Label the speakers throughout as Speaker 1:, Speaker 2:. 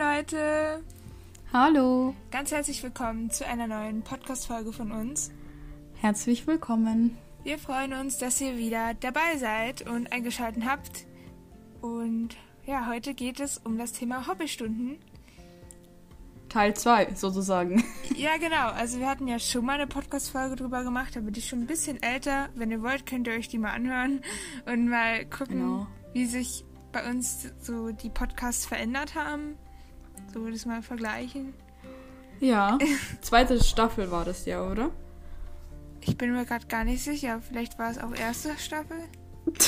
Speaker 1: Leute!
Speaker 2: Hallo!
Speaker 1: Ganz herzlich willkommen zu einer neuen Podcast-Folge von uns.
Speaker 2: Herzlich willkommen!
Speaker 1: Wir freuen uns, dass ihr wieder dabei seid und eingeschaltet habt. Und ja, heute geht es um das Thema Hobbystunden.
Speaker 2: Teil 2 sozusagen.
Speaker 1: Ja, genau. Also wir hatten ja schon mal eine Podcast-Folge drüber gemacht, aber die ist schon ein bisschen älter. Wenn ihr wollt, könnt ihr euch die mal anhören und mal gucken, genau. wie sich bei uns so die Podcasts verändert haben. So das mal vergleichen.
Speaker 2: Ja. Zweite Staffel war das ja, oder?
Speaker 1: Ich bin mir gerade gar nicht sicher. Vielleicht war es auch erste Staffel.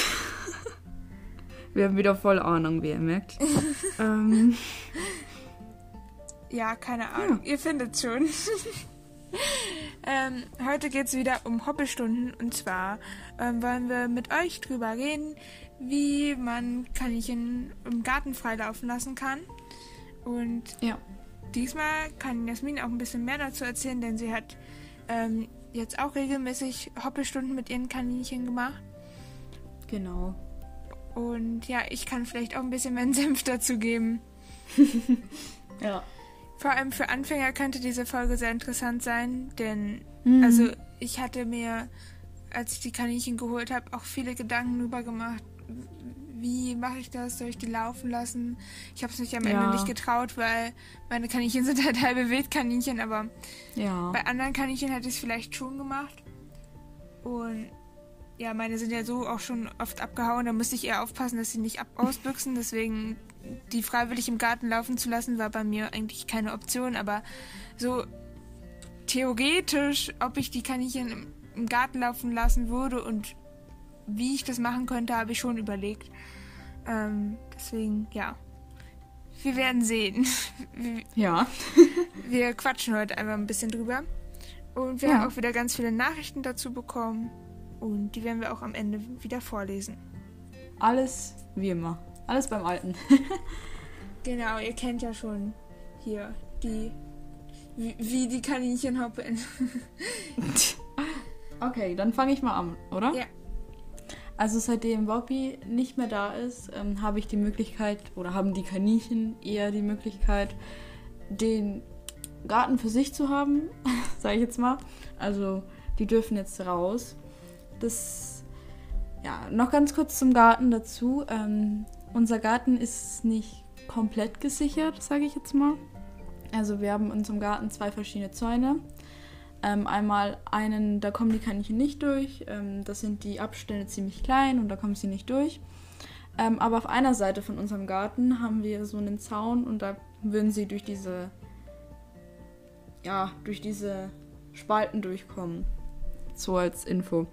Speaker 2: Wir haben wieder voll Ahnung, wie ihr merkt. ähm.
Speaker 1: Ja, keine Ahnung. Ja. Ihr findet schon. ähm, heute geht es wieder um Hobbystunden. Und zwar ähm, wollen wir mit euch drüber reden, wie man Kaninchen im Garten freilaufen lassen kann. Und ja. diesmal kann Jasmin auch ein bisschen mehr dazu erzählen, denn sie hat ähm, jetzt auch regelmäßig Hobbystunden mit ihren Kaninchen gemacht.
Speaker 2: Genau.
Speaker 1: Und ja, ich kann vielleicht auch ein bisschen meinen Senf dazu geben.
Speaker 2: ja.
Speaker 1: Vor allem für Anfänger könnte diese Folge sehr interessant sein, denn mhm. also ich hatte mir, als ich die Kaninchen geholt habe, auch viele Gedanken darüber gemacht, wie mache ich das? Soll ich die laufen lassen? Ich habe es mich am ja. Ende nicht getraut, weil meine Kaninchen sind halt halbe Wildkaninchen, aber ja. bei anderen Kaninchen hätte ich es vielleicht schon gemacht. Und ja, meine sind ja so auch schon oft abgehauen, da musste ich eher aufpassen, dass sie nicht ab ausbüchsen. Deswegen die freiwillig im Garten laufen zu lassen, war bei mir eigentlich keine Option. Aber so theoretisch, ob ich die Kaninchen im Garten laufen lassen würde und wie ich das machen könnte, habe ich schon überlegt. Ähm, deswegen, ja. Wir werden sehen.
Speaker 2: Ja.
Speaker 1: wir quatschen heute einfach ein bisschen drüber. Und wir ja. haben auch wieder ganz viele Nachrichten dazu bekommen. Und die werden wir auch am Ende wieder vorlesen.
Speaker 2: Alles wie immer. Alles beim Alten.
Speaker 1: genau, ihr kennt ja schon hier die. Wie, wie die Kaninchen hoppen.
Speaker 2: okay, dann fange ich mal an, oder?
Speaker 1: Ja.
Speaker 2: Also seitdem Bobby nicht mehr da ist, ähm, habe ich die Möglichkeit, oder haben die Kaninchen eher die Möglichkeit, den Garten für sich zu haben, sage ich jetzt mal. Also die dürfen jetzt raus. Das, ja, noch ganz kurz zum Garten dazu. Ähm, unser Garten ist nicht komplett gesichert, sage ich jetzt mal. Also wir haben in unserem Garten zwei verschiedene Zäune. Ähm, einmal einen, da kommen die Kaninchen nicht durch. Ähm, das sind die Abstände ziemlich klein und da kommen sie nicht durch. Ähm, aber auf einer Seite von unserem Garten haben wir so einen Zaun und da würden sie durch diese, ja, durch diese Spalten durchkommen. So als Info.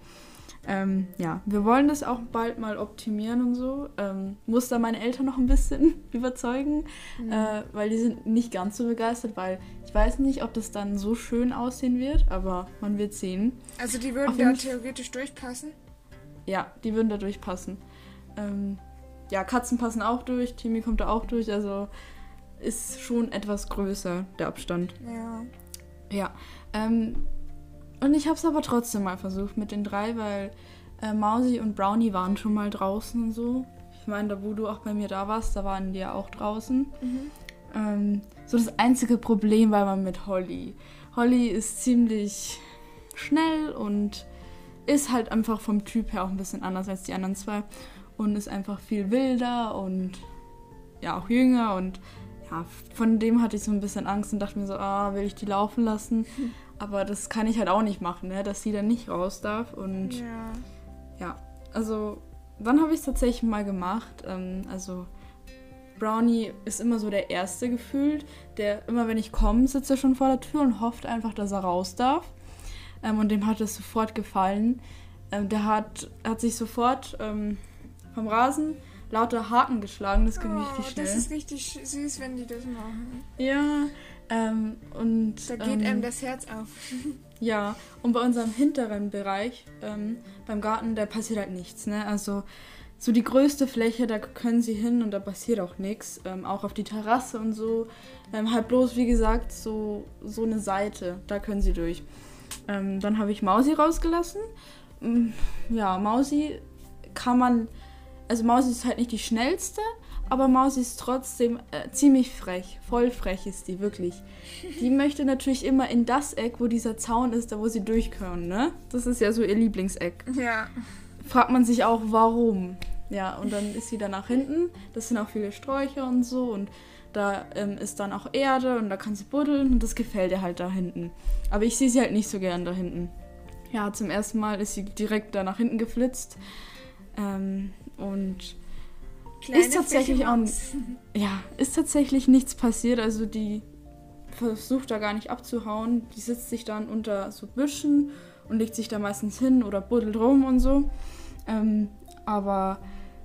Speaker 2: Ähm, ja, wir wollen das auch bald mal optimieren und so. Ähm, muss da meine Eltern noch ein bisschen überzeugen, mhm. äh, weil die sind nicht ganz so begeistert, weil ich weiß nicht, ob das dann so schön aussehen wird, aber man wird sehen.
Speaker 1: Also die würden da theoretisch durchpassen?
Speaker 2: Ja, die würden da durchpassen. Ähm, ja, Katzen passen auch durch, Timmy kommt da auch durch, also ist schon etwas größer der Abstand.
Speaker 1: Ja.
Speaker 2: Ja. Ähm, und ich habe es aber trotzdem mal versucht mit den drei, weil äh, Mausi und Brownie waren schon mal draußen und so. Ich meine, da wo du auch bei mir da warst, da waren die ja auch draußen. Mhm. Ähm, so das einzige Problem war man mit Holly. Holly ist ziemlich schnell und ist halt einfach vom Typ her auch ein bisschen anders als die anderen zwei und ist einfach viel wilder und ja auch jünger und ja, von dem hatte ich so ein bisschen Angst und dachte mir so, ah, will ich die laufen lassen? Aber das kann ich halt auch nicht machen, ne? dass sie dann nicht raus darf. Und
Speaker 1: ja,
Speaker 2: ja also wann habe ich es tatsächlich mal gemacht? Ähm, also Brownie ist immer so der Erste gefühlt, der immer, wenn ich komme, sitzt er schon vor der Tür und hofft einfach, dass er raus darf. Ähm, und dem hat es sofort gefallen. Ähm, der hat, hat sich sofort ähm, vom Rasen lauter Haken geschlagen. Das ging oh, richtig schnell.
Speaker 1: Das ist richtig süß, wenn die das machen.
Speaker 2: Ja, ähm, und,
Speaker 1: da geht ähm, einem das Herz auf.
Speaker 2: ja, und bei unserem hinteren Bereich, ähm, beim Garten, da passiert halt nichts. Ne? Also so die größte Fläche, da können sie hin und da passiert auch nichts. Ähm, auch auf die Terrasse und so. Ähm, halt bloß, wie gesagt, so, so eine Seite, da können sie durch. Ähm, dann habe ich Mausi rausgelassen. Mm, ja, Mausi kann man. Also Mausi ist halt nicht die schnellste, aber Mausi ist trotzdem äh, ziemlich frech. Voll frech ist die, wirklich. Die möchte natürlich immer in das Eck, wo dieser Zaun ist, da wo sie durch können, ne? Das ist ja so ihr Lieblingseck.
Speaker 1: Ja.
Speaker 2: Fragt man sich auch, warum. Ja, und dann ist sie da nach hinten. Das sind auch viele Sträucher und so. Und da ähm, ist dann auch Erde und da kann sie buddeln. Und das gefällt ihr halt da hinten. Aber ich sehe sie halt nicht so gern da hinten. Ja, zum ersten Mal ist sie direkt da nach hinten geflitzt. Ähm, und
Speaker 1: Kleine
Speaker 2: ist tatsächlich auch ja ist tatsächlich nichts passiert also die versucht da gar nicht abzuhauen die sitzt sich dann unter so Büschen und legt sich da meistens hin oder buddelt rum und so ähm, aber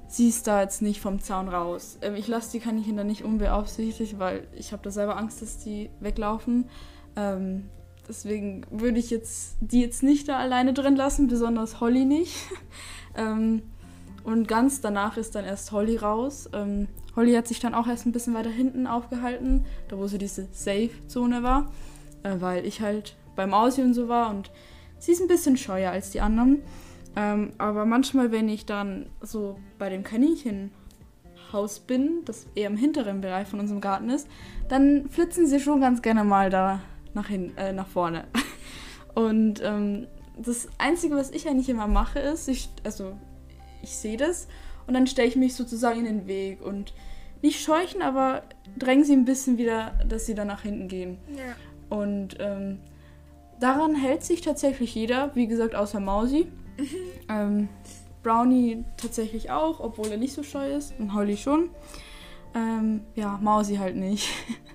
Speaker 2: sie ist da jetzt nicht vom Zaun raus ähm, ich lasse die Kaninchen da nicht unbeaufsichtigt weil ich habe da selber Angst dass die weglaufen ähm, deswegen würde ich jetzt die jetzt nicht da alleine drin lassen besonders Holly nicht ähm, und ganz danach ist dann erst Holly raus. Ähm, Holly hat sich dann auch erst ein bisschen weiter hinten aufgehalten, da wo so diese Safe-Zone war, äh, weil ich halt beim Aussehen und so war und sie ist ein bisschen scheuer als die anderen. Ähm, aber manchmal, wenn ich dann so bei dem Kaninchenhaus bin, das eher im hinteren Bereich von unserem Garten ist, dann flitzen sie schon ganz gerne mal da nach, hin, äh, nach vorne. Und ähm, das Einzige, was ich eigentlich immer mache, ist, ich, also ich sehe das und dann stelle ich mich sozusagen in den Weg und nicht scheuchen, aber drängen sie ein bisschen wieder, dass sie dann nach hinten gehen.
Speaker 1: Ja.
Speaker 2: Und ähm, daran hält sich tatsächlich jeder, wie gesagt, außer Mausi. ähm, Brownie tatsächlich auch, obwohl er nicht so scheu ist und Holly schon. Ähm, ja, Mausi halt nicht.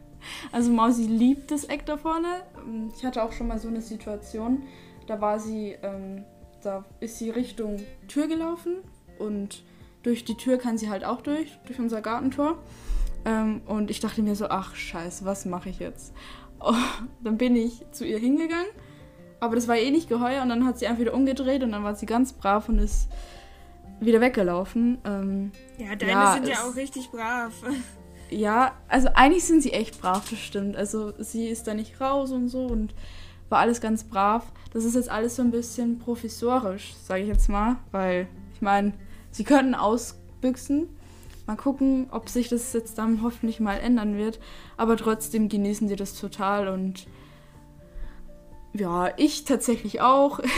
Speaker 2: also Mausi liebt das Eck da vorne. Ähm, ich hatte auch schon mal so eine Situation, da war sie, ähm, da ist sie Richtung Tür gelaufen und durch die Tür kann sie halt auch durch, durch unser Gartentor. Ähm, und ich dachte mir so, ach scheiße, was mache ich jetzt? Oh, dann bin ich zu ihr hingegangen, aber das war eh nicht geheuer und dann hat sie einfach wieder umgedreht und dann war sie ganz brav und ist wieder weggelaufen. Ähm,
Speaker 1: ja, deine ja, sind ja auch richtig brav.
Speaker 2: Ja, also eigentlich sind sie echt brav, das stimmt. Also sie ist da nicht raus und so und war alles ganz brav. Das ist jetzt alles so ein bisschen professorisch, sage ich jetzt mal, weil ich meine, Sie könnten ausbüchsen. Mal gucken, ob sich das jetzt dann hoffentlich mal ändern wird. Aber trotzdem genießen sie das total und ja, ich tatsächlich auch.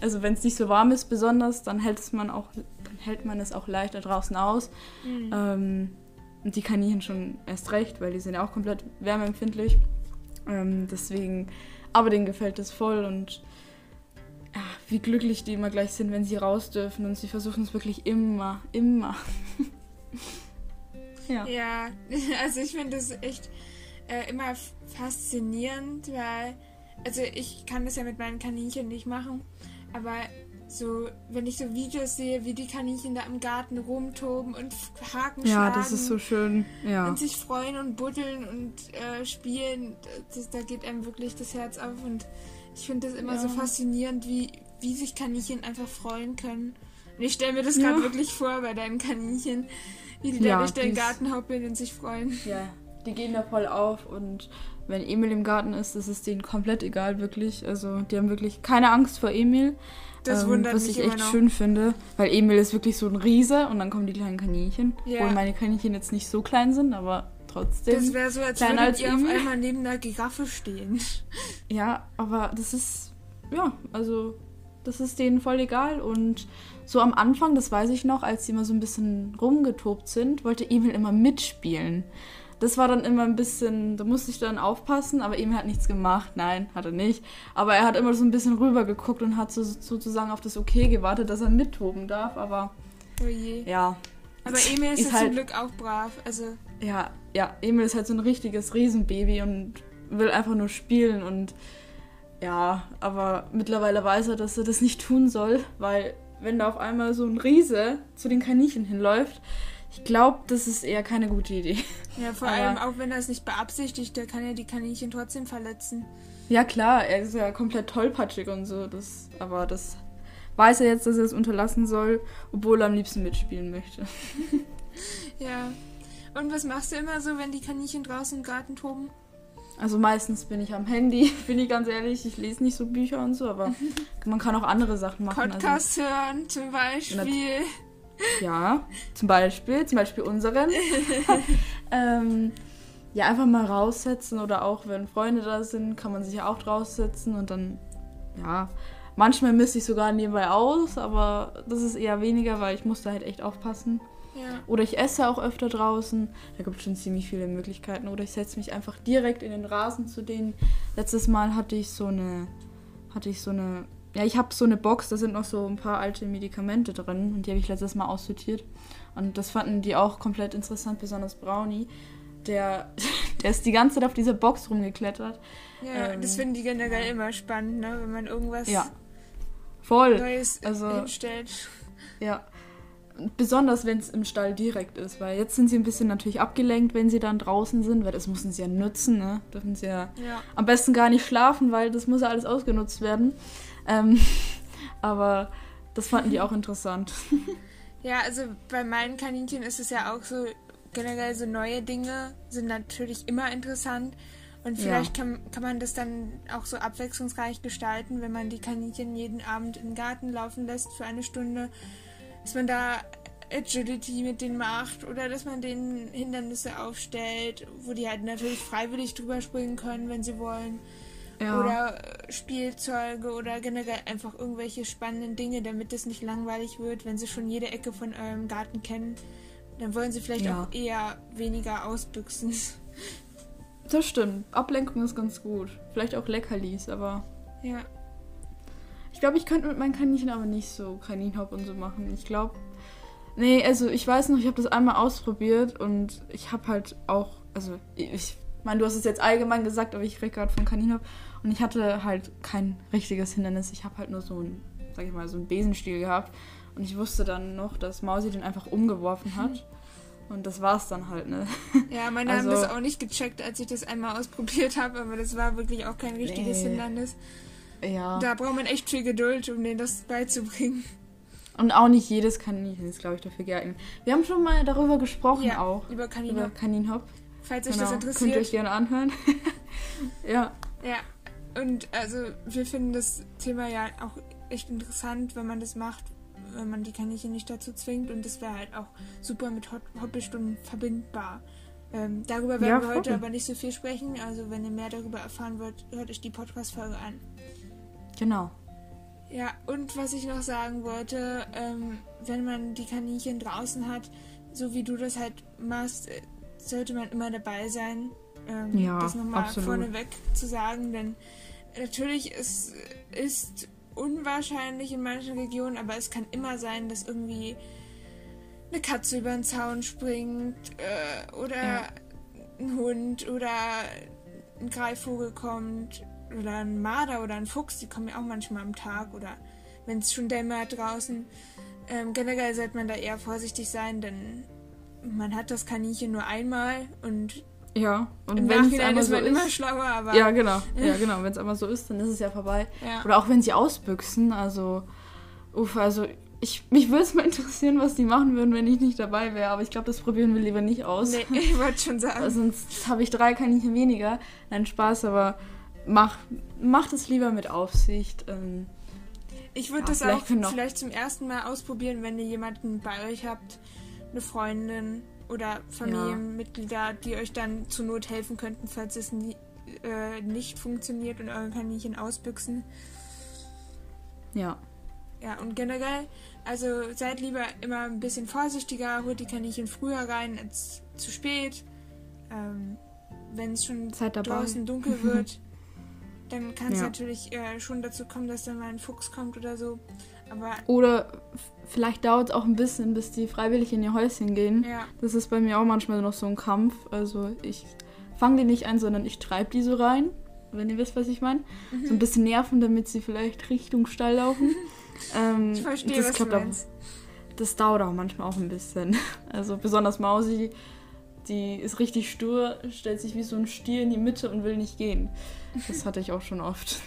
Speaker 2: Also wenn es nicht so warm ist, besonders, dann hält es man auch, dann hält man es auch leichter draußen aus. Mhm. Ähm, und die Kaninchen schon erst recht, weil die sind ja auch komplett wärmeempfindlich. Ähm, deswegen, aber denen gefällt es voll und wie glücklich die immer gleich sind, wenn sie raus dürfen und sie versuchen es wirklich immer, immer.
Speaker 1: ja. Ja, also ich finde das echt äh, immer faszinierend, weil, also ich kann das ja mit meinen Kaninchen nicht machen, aber so, wenn ich so Videos sehe, wie die Kaninchen da im Garten rumtoben und Haken
Speaker 2: ja,
Speaker 1: schlagen.
Speaker 2: Das ist so schön. Ja.
Speaker 1: Und sich freuen und buddeln und äh, spielen, das, da geht einem wirklich das Herz auf und ich finde das immer ja. so faszinierend, wie, wie sich Kaninchen einfach freuen können. Und ich stelle mir das gerade wirklich vor bei deinen Kaninchen, wie die da durch den Garten hoppeln und sich freuen.
Speaker 2: Ja, die gehen da voll auf und wenn Emil im Garten ist, ist es denen komplett egal, wirklich. Also die haben wirklich keine Angst vor Emil.
Speaker 1: Das ähm, wundert
Speaker 2: was
Speaker 1: mich
Speaker 2: ich echt
Speaker 1: noch.
Speaker 2: schön finde, weil Emil ist wirklich so ein Riese und dann kommen die kleinen Kaninchen. Ja. Obwohl meine Kaninchen jetzt nicht so klein sind, aber trotzdem.
Speaker 1: Das wäre so, als würdet als ihr Emil. auf einmal neben einer Giraffe stehen.
Speaker 2: Ja, aber das ist, ja, also das ist denen voll egal. Und so am Anfang, das weiß ich noch, als sie immer so ein bisschen rumgetobt sind, wollte Emil immer mitspielen. Das war dann immer ein bisschen, da musste ich dann aufpassen, aber Emil hat nichts gemacht. Nein, hat er nicht. Aber er hat immer so ein bisschen rüber geguckt und hat so, sozusagen auf das Okay gewartet, dass er mittoben darf. Aber
Speaker 1: oh je.
Speaker 2: ja.
Speaker 1: Aber Emil ist, ist halt, zum Glück auch brav. Also
Speaker 2: ja, ja, Emil ist halt so ein richtiges Riesenbaby und will einfach nur spielen und ja, aber mittlerweile weiß er, dass er das nicht tun soll, weil wenn da auf einmal so ein Riese zu den Kaninchen hinläuft, ich glaube, das ist eher keine gute Idee.
Speaker 1: Ja, vor aber, allem auch wenn er es nicht beabsichtigt, der kann ja die Kaninchen trotzdem verletzen.
Speaker 2: Ja, klar, er ist ja komplett tollpatschig und so, das, aber das weiß er jetzt, dass er es unterlassen soll, obwohl er am liebsten mitspielen möchte.
Speaker 1: ja. Und was machst du immer so, wenn die Kaninchen draußen im Garten toben?
Speaker 2: Also meistens bin ich am Handy, bin ich ganz ehrlich. Ich lese nicht so Bücher und so, aber man kann auch andere Sachen machen.
Speaker 1: Podcast also, hören zum Beispiel.
Speaker 2: Ja, zum Beispiel, zum Beispiel unseren. ähm, ja, einfach mal raussetzen oder auch wenn Freunde da sind, kann man sich ja auch draufsetzen und dann, ja, manchmal misste ich sogar nebenbei aus, aber das ist eher weniger, weil ich muss da halt echt aufpassen.
Speaker 1: Ja.
Speaker 2: Oder ich esse auch öfter draußen. Da gibt es schon ziemlich viele Möglichkeiten. Oder ich setze mich einfach direkt in den Rasen zu denen. Letztes Mal hatte ich so eine, hatte ich so eine, ja, ich habe so eine Box, da sind noch so ein paar alte Medikamente drin und die habe ich letztes Mal aussortiert. Und das fanden die auch komplett interessant, besonders Brownie. Der, der ist die ganze Zeit auf dieser Box rumgeklettert.
Speaker 1: Ja,
Speaker 2: Ähm,
Speaker 1: das finden die generell immer spannend, ne? wenn man irgendwas
Speaker 2: Ja. Voll.
Speaker 1: Neues
Speaker 2: Also-
Speaker 1: hinstellt.
Speaker 2: Ja. Besonders wenn es im Stall direkt ist, weil jetzt sind sie ein bisschen natürlich abgelenkt, wenn sie dann draußen sind, weil das müssen sie ja nutzen, ne? Dürfen sie ja
Speaker 1: Ja.
Speaker 2: am besten gar nicht schlafen, weil das muss ja alles ausgenutzt werden. Ähm, aber das fanden die auch interessant.
Speaker 1: Ja, also bei meinen Kaninchen ist es ja auch so, generell so neue Dinge sind natürlich immer interessant. Und
Speaker 2: Ja.
Speaker 1: vielleicht kann, kann man das dann auch so abwechslungsreich gestalten, wenn man die Kaninchen jeden Abend in den Garten laufen lässt für eine Stunde. Dass man da Agility mit denen macht oder dass man denen Hindernisse aufstellt, wo die halt natürlich freiwillig drüber springen können, wenn sie wollen. Oder äh, Spielzeuge oder generell einfach irgendwelche spannenden Dinge, damit es nicht langweilig wird, wenn sie schon jede Ecke von eurem Garten kennen. Dann wollen sie vielleicht
Speaker 2: Ja.
Speaker 1: auch eher weniger ausbüchsen.
Speaker 2: das stimmt. Ablenkung ist ganz gut. Vielleicht auch Leckerlis, aber
Speaker 1: Ja.
Speaker 2: ich glaube, ich könnte mit meinen Kaninchen aber nicht so Kaninhop und so machen. Ich glaube, nee, also ich weiß noch, ich habe das einmal ausprobiert und ich habe halt auch, also ich meine, du hast es jetzt allgemein gesagt, aber ich rede gerade von Kaninhop und ich hatte halt kein richtiges Hindernis. Ich habe halt nur so ein, sag ich mal, so einen Besenstiel gehabt und ich wusste dann noch, dass Mausi den einfach umgeworfen hat. Und das war's dann halt, ne?
Speaker 1: Ja, meine
Speaker 2: Also-
Speaker 1: haben das auch nicht gecheckt, als ich das einmal ausprobiert habe, aber das war wirklich auch kein richtiges
Speaker 2: Nee.
Speaker 1: Hindernis.
Speaker 2: Ja.
Speaker 1: Da braucht man echt viel Geduld, um denen das beizubringen.
Speaker 2: Und auch nicht jedes Kaninchen ist, glaube ich, dafür geeignet. Wir haben schon mal darüber gesprochen
Speaker 1: Ja,
Speaker 2: auch.
Speaker 1: über
Speaker 2: Über
Speaker 1: Kaninhop. Falls euch
Speaker 2: Genau.
Speaker 1: das
Speaker 2: Könnt ihr
Speaker 1: interessiert.
Speaker 2: euch gerne anhören. ja.
Speaker 1: Ja, und also wir finden das Thema ja auch echt interessant, wenn man das macht, wenn man die Kaninchen nicht dazu zwingt und das wäre halt auch super mit Hot Hoppelstunden verbindbar. Ähm, darüber werden
Speaker 2: Ja,
Speaker 1: wir heute aber nicht so viel sprechen, also wenn ihr mehr darüber erfahren wollt, hört euch die Podcast-Folge an.
Speaker 2: Genau.
Speaker 1: Ja, und was ich noch sagen wollte, ähm, wenn man die Kaninchen draußen hat, so wie du das halt machst, äh, sollte man immer dabei sein. Ähm,
Speaker 2: Ja,
Speaker 1: das nochmal
Speaker 2: absolut.
Speaker 1: vorneweg zu sagen, denn natürlich es ist unwahrscheinlich in manchen Regionen, aber es kann immer sein, dass irgendwie eine Katze über den Zaun springt äh, oder
Speaker 2: Ja.
Speaker 1: ein Hund oder ein Greifvogel kommt oder ein Marder oder ein Fuchs, die kommen ja auch manchmal am Tag oder wenn es schon dämmert draußen. Ähm, generell sollte man da eher vorsichtig sein, denn man hat das Kaninchen nur einmal und
Speaker 2: Ja. Und
Speaker 1: im
Speaker 2: wenn es einmal
Speaker 1: ist
Speaker 2: so
Speaker 1: man immer
Speaker 2: ist.
Speaker 1: schlauer, aber
Speaker 2: Ja, genau. Ja, genau. Wenn es einmal so ist, dann ist es ja vorbei.
Speaker 1: ja.
Speaker 2: Oder auch wenn sie ausbüchsen. Also, uff, also ich, mich würde es mal interessieren, was die machen würden, wenn ich nicht dabei wäre. Aber ich glaube, das probieren wir lieber nicht aus.
Speaker 1: Nee, ich wollte schon sagen.
Speaker 2: Sonst habe ich drei Kaninchen weniger. Nein, Spaß, aber mach, mach das lieber mit Aufsicht. Ähm,
Speaker 1: Ich würde
Speaker 2: Ja,
Speaker 1: das
Speaker 2: vielleicht
Speaker 1: auch vielleicht zum ersten Mal ausprobieren, wenn ihr jemanden bei euch habt, eine Freundin oder Familienmitglieder, die euch dann zur Not helfen könnten, falls es nie, äh, nicht funktioniert und eure Kaninchen ausbüchsen.
Speaker 2: ja.
Speaker 1: Ja, und generell, also seid lieber immer ein bisschen vorsichtiger, holt die Kaninchen früher rein als zu spät. Ähm, Wenn es schon draußen dunkel wird, dann kann es
Speaker 2: Ja.
Speaker 1: natürlich äh, schon dazu kommen, dass dann mal ein Fuchs kommt oder so. Aber
Speaker 2: Oder vielleicht dauert es auch ein bisschen, bis die freiwillig in ihr Häuschen gehen.
Speaker 1: ja,
Speaker 2: Das ist bei mir auch manchmal noch so ein Kampf. Also ich fange die nicht ein, sondern ich treibe die so rein, wenn ihr wisst, was ich meine.
Speaker 1: Mhm.
Speaker 2: So ein bisschen nerven, damit sie vielleicht Richtung Stall laufen. ähm,
Speaker 1: ich verstehe,
Speaker 2: das
Speaker 1: was du
Speaker 2: klappt auch-
Speaker 1: meinst.
Speaker 2: Das dauert auch manchmal auch ein bisschen. Also besonders Mausi, die ist richtig stur, stellt sich wie so ein Stier in die Mitte und will nicht gehen. Das hatte ich auch schon oft.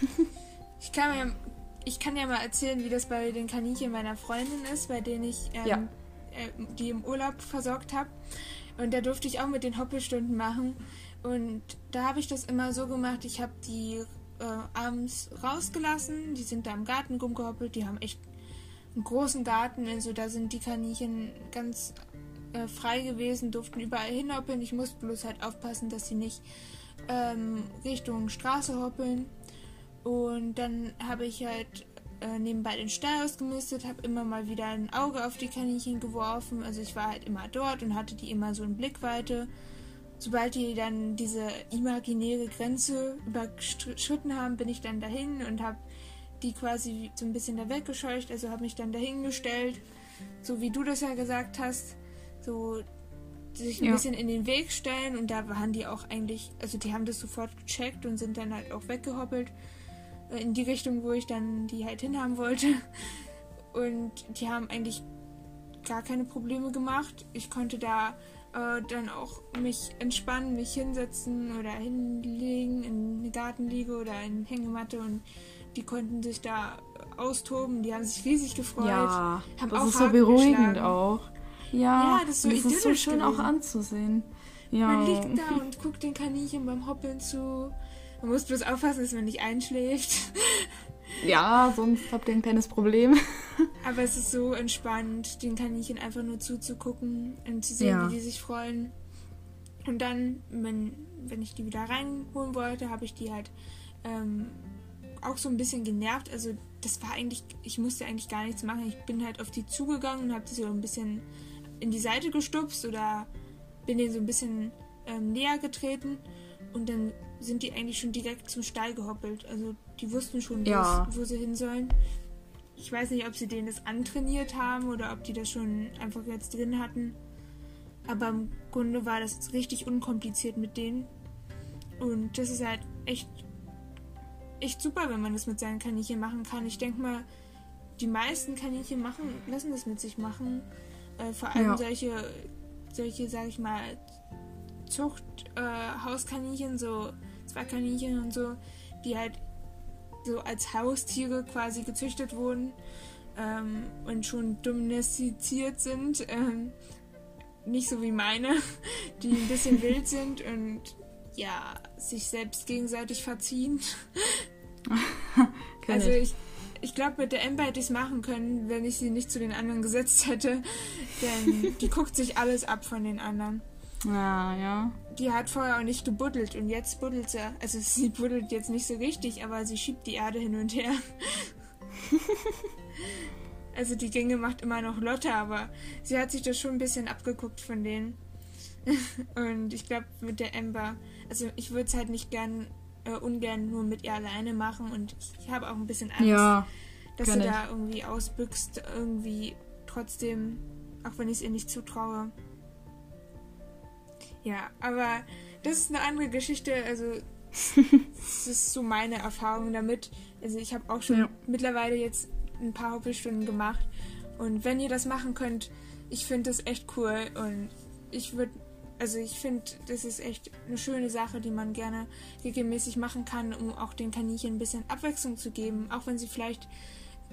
Speaker 1: Ich kann, ja, ich kann ja mal erzählen, wie das bei den Kaninchen meiner Freundin ist, bei denen ich ähm,
Speaker 2: Ja.
Speaker 1: äh, die im Urlaub versorgt habe. Und da durfte ich auch mit den Hoppelstunden machen. Und da habe ich das immer so gemacht, ich habe die äh, abends rausgelassen, die sind da im Garten rumgehoppelt, die haben echt einen großen Garten, also da sind die Kaninchen ganz äh, frei gewesen, durften überall hinhoppeln. Ich musste bloß halt aufpassen, dass sie nicht ähm, Richtung Straße hoppeln. Und dann habe ich halt äh, nebenbei den Stall ausgemistet, habe immer mal wieder ein Auge auf die Kaninchen geworfen. Also ich war halt immer dort und hatte die immer so in Blickweite. Sobald die dann diese imaginäre Grenze überschritten haben, bin ich dann dahin und habe die quasi so ein bisschen da weggescheucht. Also habe mich dann dahingestellt, so wie du das ja gesagt hast. So sich ein ja. bisschen in den Weg stellen und da waren die auch eigentlich, also die haben das sofort gecheckt und sind dann halt auch weggehoppelt äh, in die Richtung, wo ich dann die halt hinhaben wollte. Und die haben eigentlich gar keine Probleme gemacht. Ich konnte da äh, dann auch mich entspannen, mich hinsetzen oder hinlegen in eine Gartenliege oder in eine Hängematte und die konnten sich da austoben. Die haben sich riesig gefreut.
Speaker 2: Ja, das ist so beruhigend auch. Ja, ja, das ist so, das ist so schön gewesen. auch anzusehen. Ja.
Speaker 1: Man liegt da und guckt den Kaninchen beim Hoppeln zu. Man muss bloß aufpassen, dass man nicht einschläft.
Speaker 2: Ja, sonst habt ihr ein kleines Problem.
Speaker 1: Aber es ist so entspannt, den Kaninchen einfach nur zuzugucken und zu sehen, ja. wie die sich freuen. Und dann, wenn, wenn ich die wieder reinholen wollte, habe ich die halt ähm, auch so ein bisschen genervt. Also das war eigentlich, ich musste eigentlich gar nichts machen. Ich bin halt auf die zugegangen und habe sie so ein bisschen in die Seite gestupst oder bin denen so ein bisschen ähm, näher getreten und dann sind die eigentlich schon direkt zum Stall gehoppelt. Also die wussten schon, ja. wo sie hin sollen. Ich weiß nicht, ob sie denen das antrainiert haben oder ob die das schon einfach jetzt drin hatten. Aber im Grunde war das richtig unkompliziert mit denen. Und das ist halt echt, echt super, wenn man das mit seinen Kaninchen machen kann. Ich denke mal, die meisten Kaninchen machen, lassen das mit sich machen. Äh, vor allem ja. solche, solche, sag ich mal, Zuchthauskaninchen, äh, so Zwergkaninchen und so, die halt so als Haustiere quasi gezüchtet wurden ähm, und schon domestiziert sind. Ähm, nicht so wie meine, die ein bisschen wild sind und ja, sich selbst gegenseitig verziehen. also ich, ich glaube, mit der Ember hätte ich es machen können, wenn ich sie nicht zu den anderen gesetzt hätte. Denn die guckt sich alles ab von den anderen.
Speaker 2: Ja, ja.
Speaker 1: Die hat vorher auch nicht gebuddelt und jetzt buddelt sie. Also sie buddelt jetzt nicht so richtig, aber sie schiebt die Erde hin und her. also die Gänge macht immer noch Lotte, aber sie hat sich das schon ein bisschen abgeguckt von denen. und ich glaube mit der Ember, also ich würde es halt nicht gern, äh, ungern nur mit ihr alleine machen und ich habe auch ein bisschen Angst, ja, dass sie ich. da irgendwie ausbüchst, irgendwie trotzdem, auch wenn ich es ihr nicht zutraue. Ja, aber das ist eine andere Geschichte. Also, das ist so meine Erfahrung damit. Also, ich habe auch schon ja. mittlerweile jetzt ein paar Hoppelstunden gemacht. Und wenn ihr das machen könnt, ich finde das echt cool. Und ich würde, also, ich finde, das ist echt eine schöne Sache, die man gerne regelmäßig machen kann, um auch den Kaninchen ein bisschen Abwechslung zu geben. Auch wenn sie vielleicht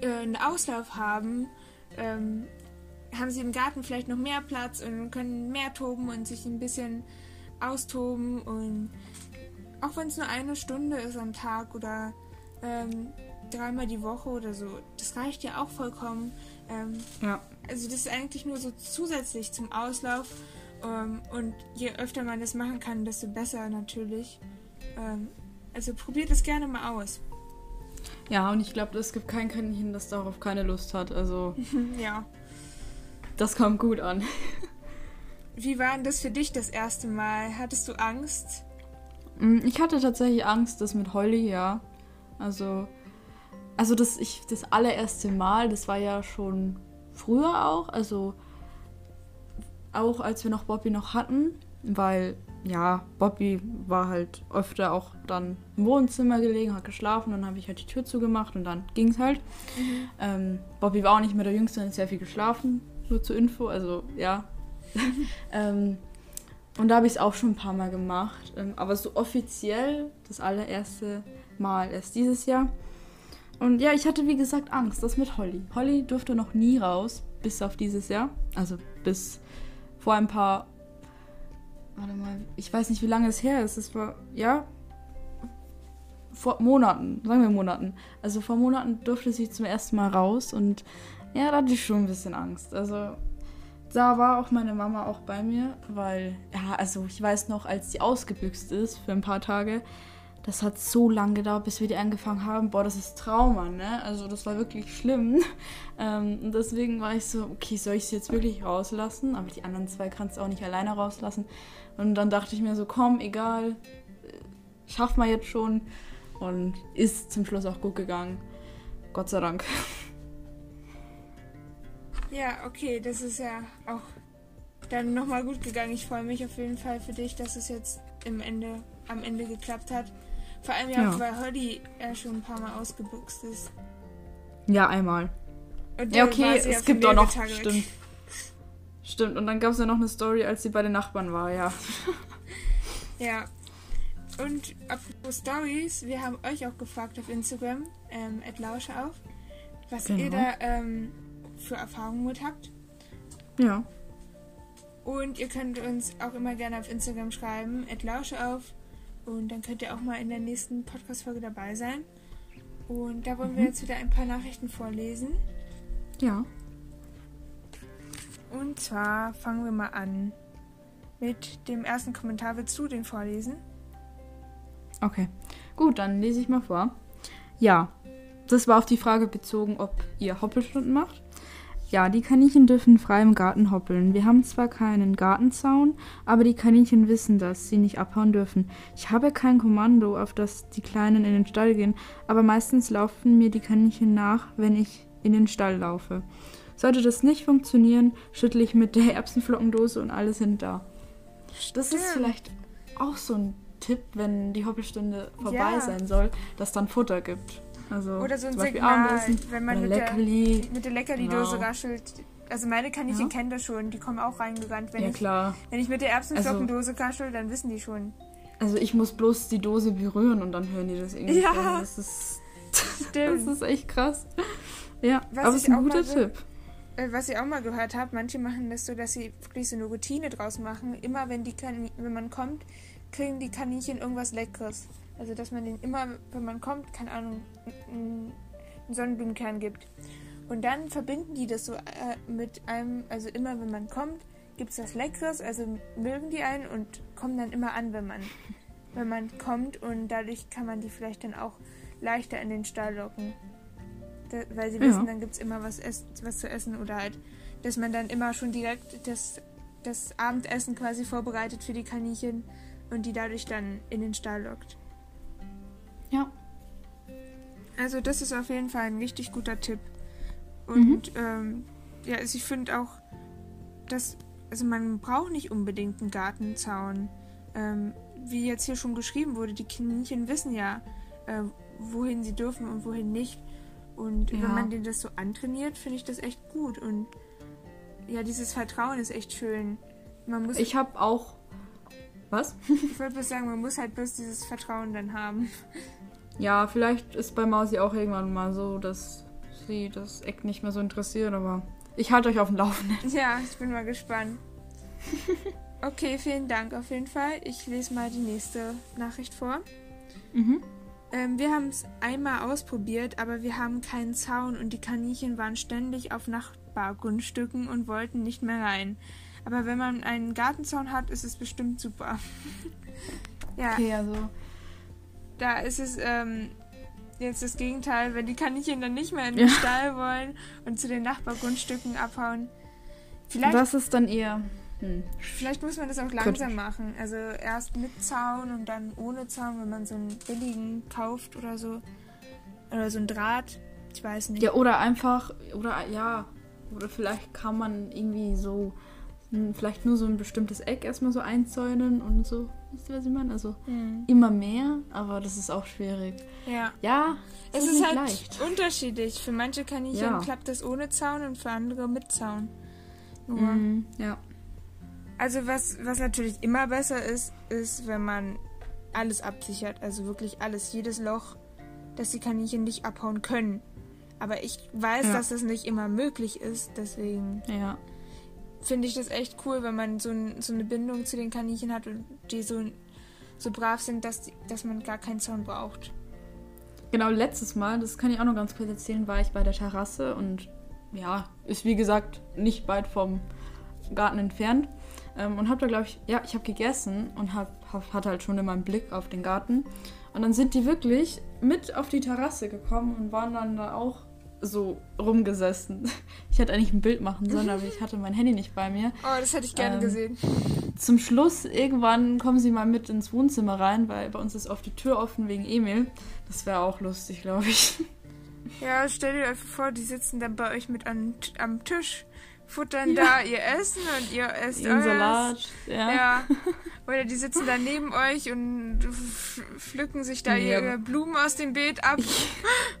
Speaker 1: äh, einen Auslauf haben. Ähm, haben sie im Garten vielleicht noch mehr Platz und können mehr toben und sich ein bisschen austoben und auch wenn es nur eine Stunde ist am Tag oder ähm, dreimal die Woche oder so, das reicht ja auch vollkommen. Ähm, ja. Also das ist eigentlich nur so zusätzlich zum Auslauf ähm, und je öfter man das machen kann, desto besser natürlich. Ähm, also probiert es gerne mal aus.
Speaker 2: Ja, und ich glaube, es gibt kein Kaninchen, das darauf keine Lust hat. Also
Speaker 1: ja.
Speaker 2: Das kommt gut an.
Speaker 1: Wie war denn das für dich das erste Mal? Hattest du Angst?
Speaker 2: Mm, ich hatte tatsächlich Angst, das mit Holly, ja. Also, also das, ich, das allererste Mal, das war ja schon früher auch, also auch als wir noch Bobby noch hatten, weil ja, Bobby war halt öfter auch dann im Wohnzimmer gelegen, hat geschlafen, dann habe ich halt die Tür zugemacht und dann ging es halt. Mhm. Ähm, Bobby war auch nicht mehr der Jüngste, hat sehr viel geschlafen. Nur zur Info, also ja. ähm, und da habe ich es auch schon ein paar Mal gemacht. Ähm, aber so offiziell das allererste Mal erst dieses Jahr. Und ja, ich hatte wie gesagt Angst, das mit Holly. Holly durfte noch nie raus, bis auf dieses Jahr. Also bis vor ein paar. Warte mal, ich weiß nicht, wie lange es her ist. Es war, ja, vor Monaten, sagen wir Monaten. Also vor Monaten durfte sie zum ersten Mal raus und Ja, da hatte ich schon ein bisschen Angst. Also da war auch meine Mama auch bei mir, weil, ja, also ich weiß noch, als die ausgebüxt ist für ein paar Tage, das hat so lange gedauert, bis wir die angefangen haben. Boah, das ist Trauma, ne? Also das war wirklich schlimm. Ähm, und deswegen war ich so, okay, soll ich sie jetzt wirklich rauslassen? Aber die anderen zwei kannst du auch nicht alleine rauslassen. Und dann dachte ich mir so, komm, egal, äh, schaff mal jetzt schon. Und ist zum Schluss auch gut gegangen. Gott sei Dank.
Speaker 1: Ja, okay, das ist ja auch dann nochmal gut gegangen. Ich freue mich auf jeden Fall für dich, dass es jetzt im Ende, am Ende geklappt hat. Vor allem ja, ja. weil Holly ja schon ein paar Mal ausgebuchst ist.
Speaker 2: Ja, einmal. ja, okay, es gibt auch noch. Tage stimmt. Weg. Stimmt, und dann gab es ja noch eine Story, als sie bei den Nachbarn war, ja.
Speaker 1: ja. Und apropos Stories, wir haben euch auch gefragt auf Instagram, ähm, Lausche auf, was genau. ihr da ähm, für Erfahrungen mit habt.
Speaker 2: Ja.
Speaker 1: Und ihr könnt uns auch immer gerne auf Instagram schreiben, Lausche auf. Und dann könnt ihr auch mal in der nächsten Podcast-Folge dabei sein. Und da wollen mhm. wir jetzt wieder ein paar Nachrichten vorlesen.
Speaker 2: Ja.
Speaker 1: Und zwar fangen wir mal an mit dem ersten Kommentar. Willst du den vorlesen?
Speaker 2: Okay. Gut, dann lese ich mal vor. Ja, das war auf die Frage bezogen, ob ihr Hoppelstunden macht. Ja, die Kaninchen dürfen frei im Garten hoppeln. Wir haben zwar keinen Gartenzaun, aber die Kaninchen wissen, dass sie nicht abhauen dürfen. Ich habe kein Kommando, auf das die Kleinen in den Stall gehen, aber meistens laufen mir die Kaninchen nach, wenn ich in den Stall laufe. Sollte das nicht funktionieren, schüttle ich mit der Erbsenflockendose und alle sind da. Das ist vielleicht auch so ein Tipp, wenn die Hoppelstunde vorbei ja. sein soll, dass dann Futter gibt. Also
Speaker 1: oder so ein Signal, wenn man mit der, mit der Leckerli-Dose genau. raschelt. Also meine Kaninchen ja. kennen das schon, die kommen auch reingerannt. Wenn
Speaker 2: ja,
Speaker 1: ich,
Speaker 2: klar.
Speaker 1: Wenn ich mit der Erbsenflockendose also, kaschel, dann wissen die schon.
Speaker 2: Also ich muss bloß die Dose berühren und dann hören die das irgendwie.
Speaker 1: Ja,
Speaker 2: schon. das ist, das ist echt krass. Ja, was aber es ist ein guter Tipp.
Speaker 1: Äh, was ich auch mal gehört habe, manche machen das so, dass sie wirklich so eine Routine draus machen. Immer wenn, die wenn man kommt, kriegen die Kaninchen irgendwas Leckeres. Also, dass man denen immer, wenn man kommt, keine Ahnung, einen Sonnenblumenkern gibt. Und dann verbinden die das so äh, mit einem, also immer wenn man kommt, gibt es was Leckeres, also mögen die einen und kommen dann immer an, wenn man, wenn man kommt und dadurch kann man die vielleicht dann auch leichter in den Stall locken. Da, weil sie ja. wissen, dann gibt es immer was, was zu essen oder halt, dass man dann immer schon direkt das, das Abendessen quasi vorbereitet für die Kaninchen und die dadurch dann in den Stall lockt.
Speaker 2: Ja.
Speaker 1: Also das ist auf jeden Fall ein richtig guter Tipp. Und mhm. ähm, ja, also ich finde auch, dass, also man braucht nicht unbedingt einen Gartenzaun. Ähm, wie jetzt hier schon geschrieben wurde, die Kaninchen wissen ja, äh, wohin sie dürfen und wohin nicht. Und ja. wenn man denen das so antrainiert, finde ich das echt gut. Und ja, dieses Vertrauen ist echt schön. Man muss
Speaker 2: ich habe auch. Was?
Speaker 1: ich bloß sagen, man muss halt bloß dieses Vertrauen dann haben.
Speaker 2: Ja, vielleicht ist bei Mausi auch irgendwann mal so, dass sie das Eck nicht mehr so interessiert, aber ich halte euch auf dem Laufenden.
Speaker 1: Ja, ich bin mal gespannt. Okay, vielen Dank auf jeden Fall. Ich lese mal die nächste Nachricht vor. Mhm. Ähm, wir haben es einmal ausprobiert, aber wir haben keinen Zaun und die Kaninchen waren ständig auf Nachbargrundstücken und wollten nicht mehr rein. Aber wenn man einen Gartenzaun hat, ist es bestimmt super.
Speaker 2: ja. Okay, also
Speaker 1: da ist es ähm, jetzt das Gegenteil, wenn die Kaninchen dann nicht mehr in den ja. Stall wollen und zu den Nachbargrundstücken abhauen.
Speaker 2: Vielleicht, das ist dann eher. Hm.
Speaker 1: Vielleicht muss man das auch langsam machen. Also erst mit Zaun und dann ohne Zaun, wenn man so einen billigen kauft oder so. Oder so ein Draht. Ich weiß nicht.
Speaker 2: Ja, oder einfach, oder ja, oder vielleicht kann man irgendwie so vielleicht nur so ein bestimmtes Eck erstmal so einzäunen und so. Wisst ihr, was ich meine? Also mhm. immer mehr, aber das ist auch schwierig.
Speaker 1: Ja.
Speaker 2: Ja,
Speaker 1: es ist, ist halt leicht. unterschiedlich. Für manche Kaninchen ja. klappt das ohne Zaun und für andere mit Zaun.
Speaker 2: Nur. Mhm, ja.
Speaker 1: Also was, was natürlich immer besser ist, ist, wenn man alles absichert. Also wirklich alles, jedes Loch, dass die Kaninchen nicht abhauen können. Aber ich weiß, ja. dass das nicht immer möglich ist, deswegen.
Speaker 2: Ja
Speaker 1: finde ich das echt cool, wenn man so, ein, so, eine Bindung zu den Kaninchen hat und die so, so brav sind, dass, dass man gar keinen Zaun braucht.
Speaker 2: Genau, letztes Mal, das kann ich auch noch ganz kurz erzählen, war ich bei der Terrasse und ja, ist wie gesagt nicht weit vom Garten entfernt. Ähm, und habe da, glaube ich, ja, ich habe gegessen und hab, hab, hatte halt schon immer einen Blick auf den Garten. Und dann sind die wirklich mit auf die Terrasse gekommen und waren dann da auch so rumgesessen. Ich hätte eigentlich ein Bild machen sollen, aber ich hatte mein Handy nicht bei mir.
Speaker 1: Oh, das hätte ich gerne ähm, gesehen.
Speaker 2: Zum Schluss, irgendwann kommen sie mal mit ins Wohnzimmer rein, weil bei uns ist oft die Tür offen wegen Emil. Das wäre auch lustig, glaube ich.
Speaker 1: Ja, stell dir einfach vor, die sitzen dann bei euch mit an, am Tisch futtern ja. da ihr Essen und ihr esst Ihren Salat. Ja. ja. Oder die sitzen da neben euch und pflücken sich da ja. ihre Blumen aus dem Beet ab.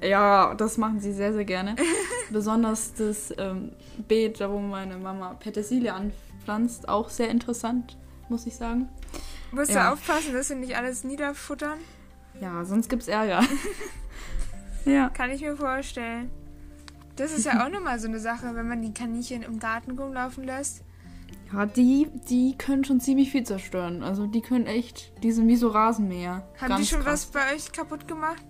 Speaker 2: Ja, das machen sie sehr, sehr gerne. Besonders das ähm, Beet, da wo meine Mama Petersilie anpflanzt, auch sehr interessant, muss ich sagen.
Speaker 1: Musst ja. du aufpassen, dass sie nicht alles niederfuttern?
Speaker 2: Ja, sonst gibt's Ärger.
Speaker 1: ja. Kann ich mir vorstellen. Das ist ja auch nochmal so eine Sache, wenn man die Kaninchen im Garten rumlaufen lässt.
Speaker 2: Ja, die, die können schon ziemlich viel zerstören. Also die können echt, die sind wie so Rasenmäher.
Speaker 1: Haben Ganz die schon krass. was bei euch kaputt gemacht?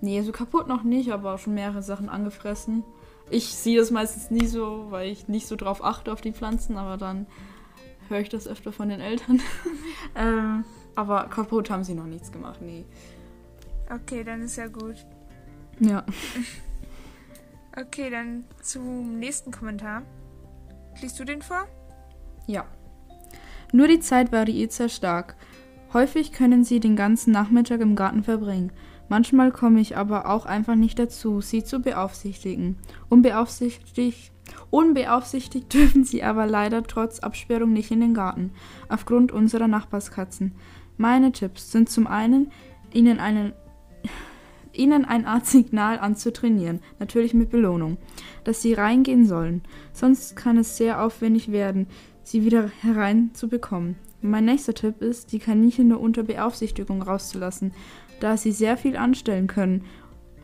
Speaker 2: Nee, so kaputt noch nicht, aber schon mehrere Sachen angefressen. Ich sehe das meistens nie so, weil ich nicht so drauf achte auf die Pflanzen, aber dann höre ich das öfter von den Eltern. ähm, aber kaputt haben sie noch nichts gemacht, nee.
Speaker 1: Okay, dann ist ja gut.
Speaker 2: Ja.
Speaker 1: Okay, dann zum nächsten Kommentar. Liest du den vor?
Speaker 2: Ja. Nur die Zeit variiert sehr stark. Häufig können sie den ganzen Nachmittag im Garten verbringen. Manchmal komme ich aber auch einfach nicht dazu, sie zu beaufsichtigen. Unbeaufsichtigt, unbeaufsichtigt dürfen sie aber leider trotz Absperrung nicht in den Garten, aufgrund unserer Nachbarskatzen. Meine Tipps sind zum einen, ihnen einen ihnen eine Art Signal anzutrainieren, natürlich mit Belohnung, dass sie reingehen sollen. Sonst kann es sehr aufwendig werden, sie wieder hereinzubekommen. Mein nächster Tipp ist, die Kaninchen nur unter Beaufsichtigung rauszulassen, da sie sehr viel anstellen können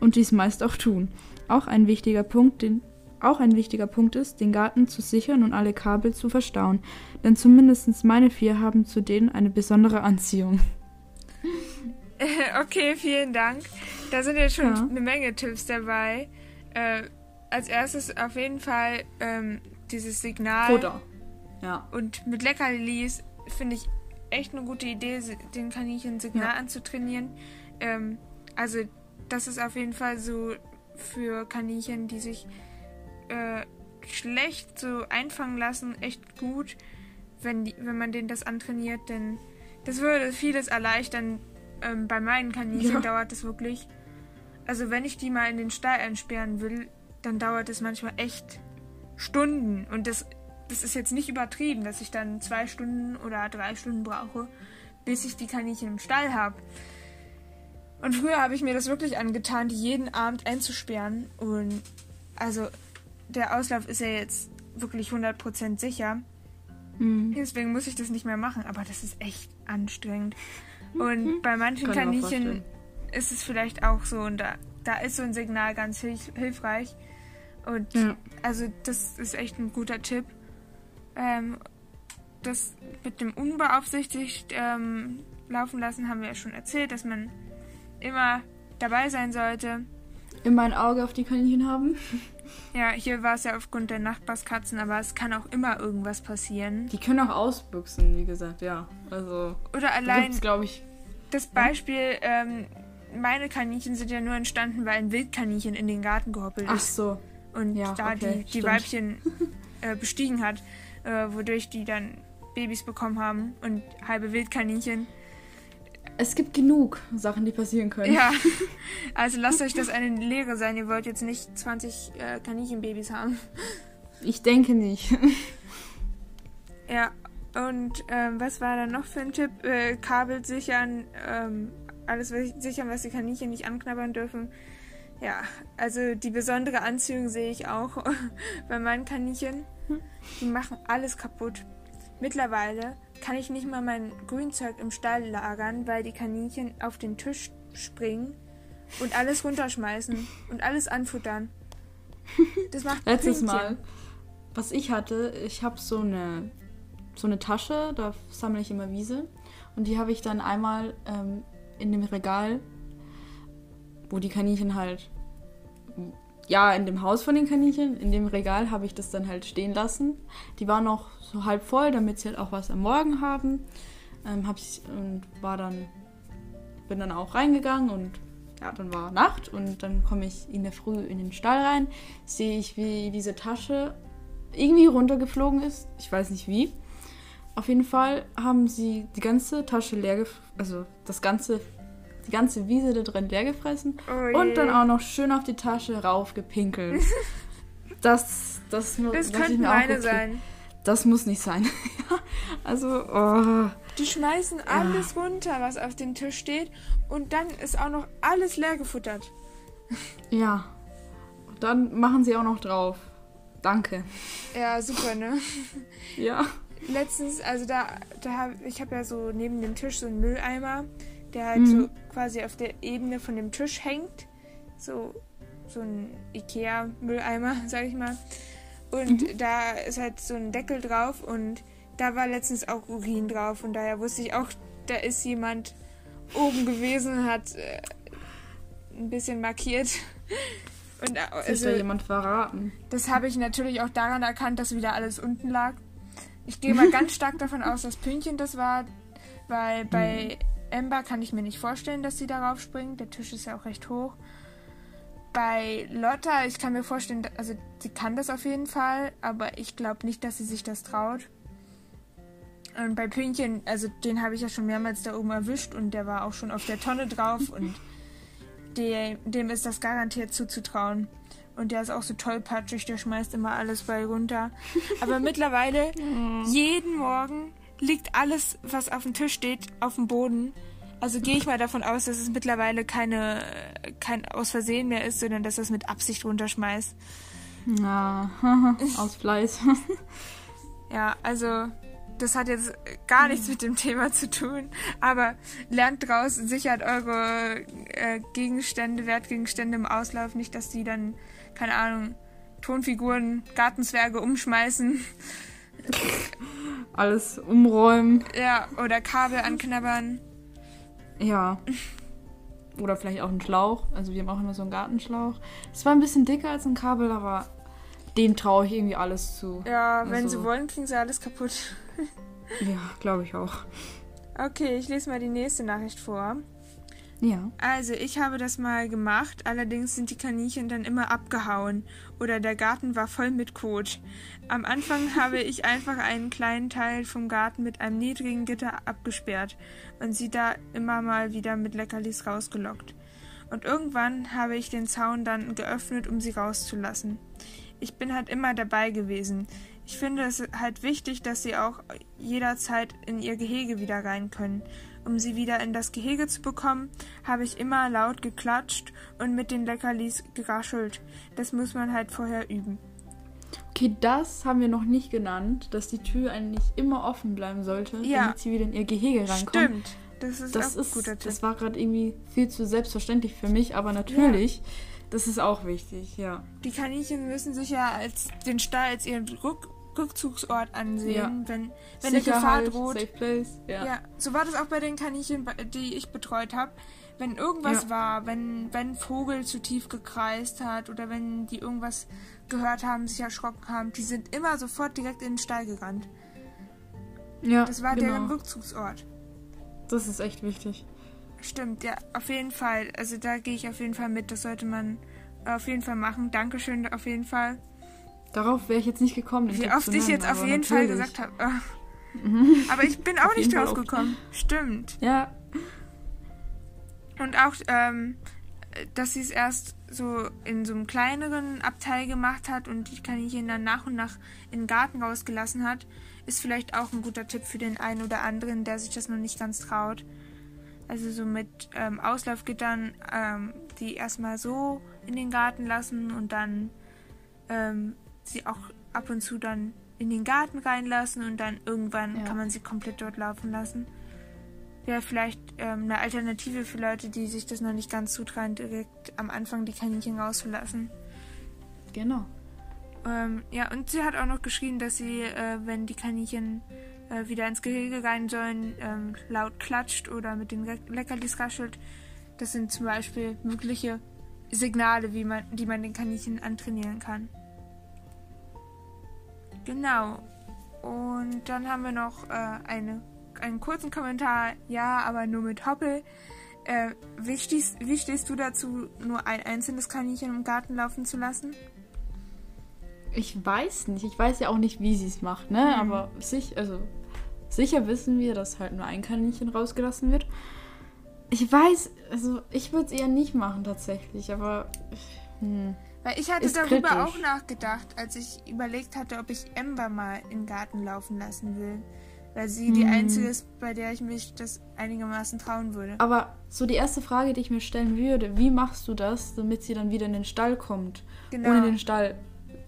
Speaker 2: und dies meist auch tun. Auch ein wichtiger Punkt, den auch ein wichtiger Punkt ist, den Garten zu sichern und alle Kabel zu verstauen, denn zumindest meine vier haben zu denen eine besondere Anziehung.
Speaker 1: Okay, vielen Dank. Da sind jetzt schon ja. eine Menge Tipps dabei. Äh, als erstes auf jeden Fall ähm, dieses Signal.
Speaker 2: Futter. Ja.
Speaker 1: Und mit Leckerlis finde ich echt eine gute Idee, den Kaninchen Signal ja. anzutrainieren. Ähm, also das ist auf jeden Fall so für Kaninchen, die sich äh, schlecht so einfangen lassen, echt gut, wenn, die, wenn man denen das antrainiert, denn das würde vieles erleichtern, ähm, bei meinen Kaninchen ja. dauert es wirklich. Also wenn ich die mal in den Stall einsperren will, dann dauert es manchmal echt Stunden. Und das, das ist jetzt nicht übertrieben, dass ich dann zwei Stunden oder drei Stunden brauche, bis ich die Kaninchen im Stall habe. Und früher habe ich mir das wirklich angetan, die jeden Abend einzusperren. Und also der Auslauf ist ja jetzt wirklich 100% sicher. Mhm. Deswegen muss ich das nicht mehr machen. Aber das ist echt anstrengend. Und mhm. bei manchen Kaninchen ist es vielleicht auch so und da, da ist so ein Signal ganz hilf hilfreich. Und ja. also das ist echt ein guter Tipp. Ähm, das mit dem unbeaufsichtigt ähm, laufen lassen haben wir ja schon erzählt, dass man immer dabei sein sollte.
Speaker 2: Immer ein Auge auf die Kaninchen haben.
Speaker 1: Ja, hier war es ja aufgrund der Nachbarskatzen, aber es kann auch immer irgendwas passieren.
Speaker 2: Die können auch ausbüchsen, wie gesagt, ja. Also.
Speaker 1: Oder allein.
Speaker 2: glaube ich.
Speaker 1: Das Beispiel, ja? ähm, meine Kaninchen sind ja nur entstanden, weil ein Wildkaninchen in den Garten gehoppelt ist.
Speaker 2: Ach so.
Speaker 1: Und ja, da okay, die, die Weibchen äh, bestiegen hat, äh, wodurch die dann Babys bekommen haben und halbe Wildkaninchen.
Speaker 2: Es gibt genug Sachen, die passieren können.
Speaker 1: Ja, also lasst euch das eine Lehre sein. Ihr wollt jetzt nicht 20 äh, Kaninchenbabys haben.
Speaker 2: Ich denke nicht.
Speaker 1: Ja, und ähm, was war da noch für ein Tipp? Äh, Kabel sichern, ähm, alles sichern, was die Kaninchen nicht anknabbern dürfen. Ja, also die besondere Anziehung sehe ich auch bei meinen Kaninchen. Die machen alles kaputt. Mittlerweile kann ich nicht mal mein Grünzeug im Stall lagern, weil die Kaninchen auf den Tisch springen und alles runterschmeißen und alles anfuttern.
Speaker 2: Das macht Letztes Pünktchen. Mal, was ich hatte, ich habe so eine so eine Tasche, da sammle ich immer Wiese und die habe ich dann einmal ähm, in dem Regal, wo die Kaninchen halt ja, in dem Haus von den Kaninchen, in dem Regal habe ich das dann halt stehen lassen. Die waren noch so halb voll, damit sie halt auch was am Morgen haben. Ähm, hab ich, und war dann, bin dann auch reingegangen und ja, dann war Nacht und dann komme ich in der Früh in den Stall rein, sehe ich, wie diese Tasche irgendwie runtergeflogen ist. Ich weiß nicht wie. Auf jeden Fall haben sie die ganze Tasche leer, also das ganze, die ganze Wiese da drin leer gefressen
Speaker 1: Oh
Speaker 2: und dann auch noch schön auf die Tasche raufgepinkelt. das, das,
Speaker 1: Das
Speaker 2: auch,
Speaker 1: meine sein.
Speaker 2: Das muss nicht sein. Ja, also, oh.
Speaker 1: Die schmeißen alles runter, was auf dem Tisch steht. Und dann ist auch noch alles leer gefuttert.
Speaker 2: Ja. Dann machen sie auch noch drauf. Danke.
Speaker 1: Ja, super, ne?
Speaker 2: Ja.
Speaker 1: Letztens, also da, da hab, ich habe ja so neben dem Tisch so einen Mülleimer, der halt
Speaker 2: Mhm.
Speaker 1: so quasi auf der Ebene von dem Tisch hängt. So, so ein Ikea-Mülleimer, sag ich mal. Und da ist halt so ein Deckel drauf und da war letztens auch Urin drauf und daher wusste ich auch, da ist jemand oben gewesen hat äh, ein bisschen markiert. Und äh, also,
Speaker 2: da jemand verraten?
Speaker 1: das habe ich natürlich auch daran erkannt, dass wieder alles unten lag. Ich gehe mal ganz stark davon aus, dass Pünktchen das war, weil bei Ember kann ich mir nicht vorstellen, dass sie darauf springt. Der Tisch ist ja auch recht hoch. Bei Lotta, ich kann mir vorstellen, also sie kann das auf jeden Fall, aber ich glaube nicht, dass sie sich das traut. Und bei Pünktchen, also den habe ich ja schon mehrmals da oben erwischt und der war auch schon auf der Tonne drauf und dem, dem ist das garantiert zuzutrauen. Und der ist auch so tollpatschig, der schmeißt immer alles bei runter. Aber mittlerweile, jeden Morgen liegt alles, was auf dem Tisch steht, auf dem Boden. Also gehe ich mal davon aus, dass es mittlerweile keine, kein Aus Versehen mehr ist, sondern dass er es mit Absicht runterschmeißt.
Speaker 2: Ja, aus Fleiß.
Speaker 1: Ja, also das hat jetzt gar nichts mit dem Thema zu tun, aber lernt draußen, sichert eure äh, Gegenstände, Wertgegenstände im Auslauf, nicht, dass die dann, keine Ahnung, Tonfiguren, Gartenzwerge umschmeißen,
Speaker 2: Alles umräumen.
Speaker 1: ja, oder Kabel anknabbern.
Speaker 2: Ja. Oder vielleicht auch einen Schlauch. Also wir haben auch immer so einen Gartenschlauch. Es war ein bisschen dicker als ein Kabel, aber dem traue ich irgendwie alles zu.
Speaker 1: Ja, wenn
Speaker 2: Also-
Speaker 1: sie wollen, kriegen sie alles kaputt.
Speaker 2: Ja, glaube ich auch.
Speaker 1: Okay, ich lese mal die nächste Nachricht vor.
Speaker 2: Ja.
Speaker 1: Also, ich habe das mal gemacht, allerdings sind die Kaninchen dann immer abgehauen oder der Garten war voll mit Kot. Am Anfang habe ich einfach einen kleinen Teil vom Garten mit einem niedrigen Gitter abgesperrt und sie da immer mal wieder mit Leckerlis rausgelockt. Und irgendwann habe ich den Zaun dann geöffnet, um sie rauszulassen. Ich bin halt immer dabei gewesen. Ich finde es halt wichtig, dass sie auch jederzeit in ihr Gehege wieder rein können. Um sie wieder in das Gehege zu bekommen, habe ich immer laut geklatscht und mit den Leckerlis geraschelt. Das muss man halt vorher üben.
Speaker 2: Okay, das haben wir noch nicht genannt, dass die Tür eigentlich immer offen bleiben sollte,
Speaker 1: Ja.
Speaker 2: damit sie wieder in ihr Gehege reinkommt.
Speaker 1: Stimmt. Das ist
Speaker 2: Das
Speaker 1: auch ein
Speaker 2: ist,
Speaker 1: guter Tipp.
Speaker 2: das war gerade irgendwie viel zu selbstverständlich für mich, aber natürlich, das ist auch wichtig, ja.
Speaker 1: Die Kaninchen müssen sich ja als den Stall als ihren Rück Rückzugsort ansehen,
Speaker 2: Ja.
Speaker 1: wenn, wenn eine Gefahr droht.
Speaker 2: Safe place, ja.
Speaker 1: Ja, so war das auch bei den Kaninchen, die ich betreut habe. Wenn irgendwas
Speaker 2: Ja.
Speaker 1: war, wenn, wenn ein Vogel zu tief gekreist hat oder wenn die irgendwas gehört haben, sich erschrocken haben, die sind immer sofort direkt in den Stall gerannt.
Speaker 2: Ja,
Speaker 1: Das war
Speaker 2: genau.
Speaker 1: deren Rückzugsort.
Speaker 2: Das ist echt wichtig.
Speaker 1: Stimmt, ja, auf jeden Fall. Also da gehe ich auf jeden Fall mit. Das sollte man auf jeden Fall machen. Dankeschön auf jeden Fall.
Speaker 2: Darauf wäre ich jetzt nicht gekommen.
Speaker 1: Wie oft ich jetzt auf jeden Fall
Speaker 2: natürlich.
Speaker 1: gesagt habe. ah. Aber ich bin auch nicht
Speaker 2: Fall
Speaker 1: drauf gekommen. Stimmt.
Speaker 2: Ja,
Speaker 1: Und auch, ähm, dass sie es erst so in so einem kleineren Abteil gemacht hat und die Kaninchen dann nach und nach in den Garten rausgelassen hat, ist vielleicht auch ein guter Tipp für den einen oder anderen, der sich das noch nicht ganz traut. Also so mit ähm, Auslaufgittern, ähm, die erstmal so in den Garten lassen und dann ähm, sie auch ab und zu dann in den Garten reinlassen und dann irgendwann
Speaker 2: Ja.
Speaker 1: kann man sie komplett dort laufen lassen. Wäre vielleicht ähm, eine Alternative für Leute, die sich das noch nicht ganz zutrauen, direkt am Anfang die Kaninchen rauszulassen.
Speaker 2: genau.
Speaker 1: Ähm, ja, und sie hat auch noch geschrieben, dass sie, äh, wenn die Kaninchen äh, wieder ins Gehege rein sollen, ähm, laut klatscht oder mit den Le Leckerlis raschelt. Das sind zum Beispiel mögliche Signale, wie man, die man den Kaninchen antrainieren kann. Genau. Und dann haben wir noch äh, eine, einen kurzen Kommentar. Ja, aber nur mit Hoppel. Äh, wie, stehst, wie stehst du dazu, nur ein einzelnes Kaninchen im Garten laufen zu lassen?
Speaker 2: Ich weiß nicht. Ich weiß ja auch nicht, wie sie es macht, ne? Mhm. Aber sich, also, sicher wissen wir, dass halt nur ein Kaninchen rausgelassen wird. Ich weiß, also ich würde es eher nicht machen tatsächlich, aber.
Speaker 1: Hm. Weil ich hatte darüber kritisch. auch nachgedacht, als ich überlegt hatte, ob ich Ember mal in den Garten laufen lassen will. Weil sie hm. die einzige ist, bei der ich mich das einigermaßen trauen würde.
Speaker 2: Aber so die erste Frage, die ich mir stellen würde, wie machst du das, damit sie dann wieder in den Stall kommt? Genau. Ohne den Stall.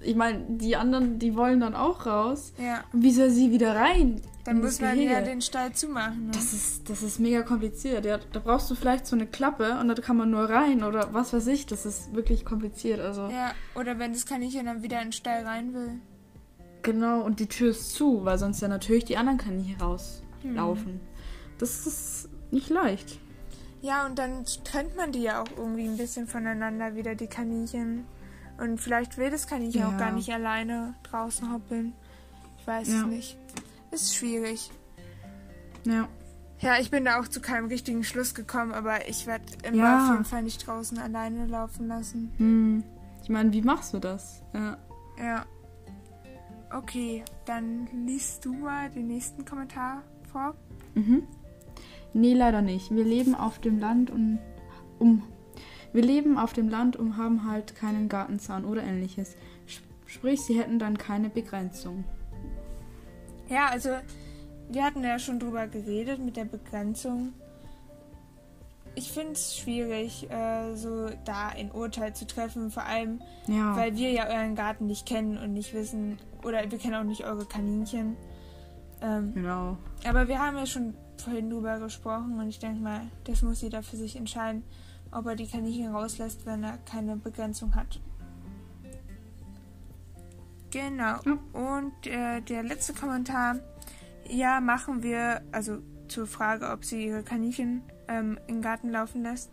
Speaker 2: Ich meine, die anderen, die wollen dann auch raus.
Speaker 1: Ja.
Speaker 2: Wie soll sie wieder rein?
Speaker 1: Dann muss man ja den Stall zumachen.
Speaker 2: Ne? Das, ist, das ist mega kompliziert. Ja, da brauchst du vielleicht so eine Klappe und da kann man nur rein oder was weiß ich. Das ist wirklich kompliziert. Also.
Speaker 1: Ja, oder wenn das Kaninchen dann wieder in den Stall rein will.
Speaker 2: Genau, und die Tür ist zu, weil sonst ja natürlich die anderen Kaninchen rauslaufen. Hm. Das ist nicht leicht.
Speaker 1: Ja, und dann trennt man die ja auch irgendwie ein bisschen voneinander wieder, die Kaninchen. Und vielleicht will das Kaninchen ja. auch gar nicht alleine draußen hoppeln. Ich weiß ja. es nicht. Ist schwierig.
Speaker 2: Ja.
Speaker 1: Ja, ich bin da auch zu keinem richtigen Schluss gekommen, aber ich werde immer ja. auf jeden Fall nicht draußen alleine laufen lassen.
Speaker 2: Hm. Ich meine, wie machst du das?
Speaker 1: Ja. Ja. Okay, dann liest du mal den nächsten Kommentar vor.
Speaker 2: Mhm. Nee, leider nicht. Wir leben auf dem Land und um. Wir leben auf dem Land und haben halt keinen Gartenzaun oder ähnliches. Sprich, sie hätten dann keine Begrenzung.
Speaker 1: Ja, also wir hatten ja schon drüber geredet mit der Begrenzung. Ich finde es schwierig, äh, so da ein Urteil zu treffen, vor allem, ja. weil wir ja euren Garten nicht kennen und nicht wissen, oder wir kennen auch nicht eure Kaninchen.
Speaker 2: Ähm, genau.
Speaker 1: Aber wir haben ja schon vorhin drüber gesprochen und ich denke mal, das muss jeder für sich entscheiden, ob er die Kaninchen rauslässt, wenn er keine Begrenzung hat. Genau. Ja. Und äh, der letzte Kommentar. Ja, machen wir, also zur Frage, ob sie ihre Kaninchen ähm, im Garten laufen lässt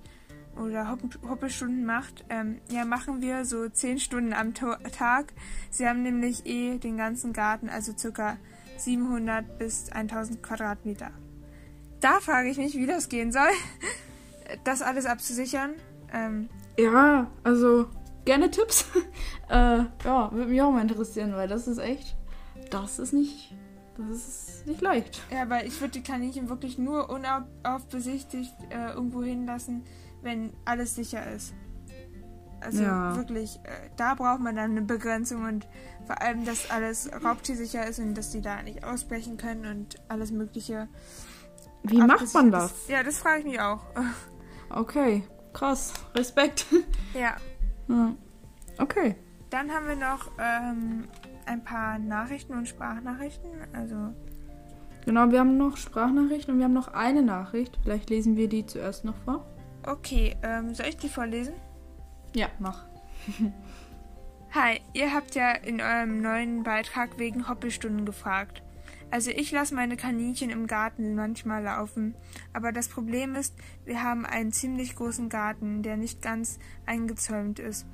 Speaker 1: oder Hopp Hoppelstunden macht. Ähm, ja, machen wir so 10 Stunden am to Tag. Sie haben nämlich eh den ganzen Garten, also circa 700 bis 1000 Quadratmeter. Da frage ich mich, wie das gehen soll, das alles abzusichern. Ähm,
Speaker 2: ja, also gerne Tipps. äh, ja, würde mich auch mal interessieren, weil das ist echt, das ist nicht, das ist nicht leicht.
Speaker 1: Ja, weil ich würde die Kaninchen wirklich nur unaufbesichtigt äh, irgendwo hinlassen, wenn alles sicher ist. Also ja. wirklich, äh, da braucht man dann eine Begrenzung und vor allem, dass alles raubtiersicher ist und dass die da nicht ausbrechen können und alles Mögliche.
Speaker 2: Wie macht man das?
Speaker 1: Ist. Ja, das frage ich mich auch.
Speaker 2: Okay, krass. Respekt.
Speaker 1: Ja.
Speaker 2: Ja. Okay.
Speaker 1: Dann haben wir noch ähm, ein paar Nachrichten und Sprachnachrichten. Also.
Speaker 2: Genau, wir haben noch Sprachnachrichten und wir haben noch eine Nachricht. Vielleicht lesen wir die zuerst noch vor.
Speaker 1: Okay, ähm, soll ich die vorlesen?
Speaker 2: Ja, mach.
Speaker 1: Hi, ihr habt ja in eurem neuen Beitrag wegen Hoppelstunden gefragt. Also ich lasse meine Kaninchen im Garten manchmal laufen, aber das Problem ist, wir haben einen ziemlich großen Garten, der nicht ganz eingezäumt ist.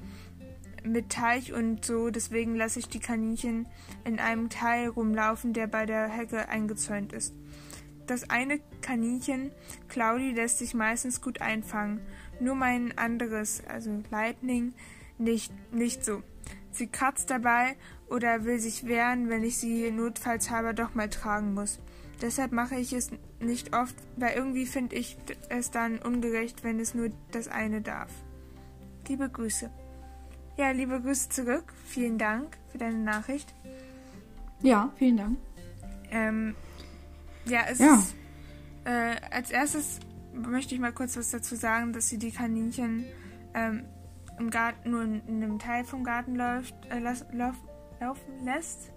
Speaker 1: Mit Teich und so, deswegen lasse ich die Kaninchen in einem Teil rumlaufen, der bei der Hecke eingezäunt ist. Das eine Kaninchen, Claudi, lässt sich meistens gut einfangen, nur mein anderes, also Lightning, nicht, nicht so. Sie kratzt dabei oder will sich wehren, wenn ich sie notfallshalber doch mal tragen muss. Deshalb mache ich es nicht oft, weil irgendwie finde ich es dann ungerecht, wenn es nur das eine darf. Liebe Grüße. Ja, liebe Grüße zurück. Vielen Dank für deine Nachricht.
Speaker 2: Ja, vielen Dank.
Speaker 1: Ähm, ja, es ja. ist. Äh, als erstes möchte ich mal kurz was dazu sagen, dass sie die Kaninchen ähm, im Garten nur in, in, einem Teil vom Garten läuft, äh, las, lauf, laufen lässt.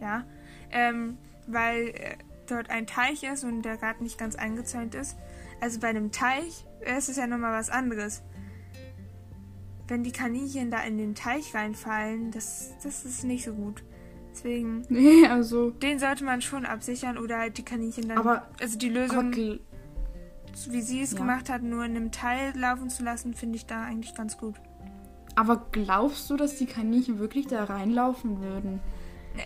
Speaker 1: Ja. Ähm, weil äh, dort ein Teich ist und der Garten nicht ganz eingezäunt ist. Also bei einem Teich ist es ja nochmal was anderes. Wenn die Kaninchen da in den Teich reinfallen, das, das ist nicht so gut. Deswegen.
Speaker 2: Nee, also.
Speaker 1: Den sollte man schon absichern oder halt die Kaninchen dann.
Speaker 2: Aber.
Speaker 1: Also die Lösung.
Speaker 2: Aber
Speaker 1: wie sie es ja. gemacht hat, nur in einem Teil laufen zu lassen, finde ich da eigentlich ganz gut.
Speaker 2: Aber glaubst du, dass die Kaninchen wirklich da reinlaufen würden?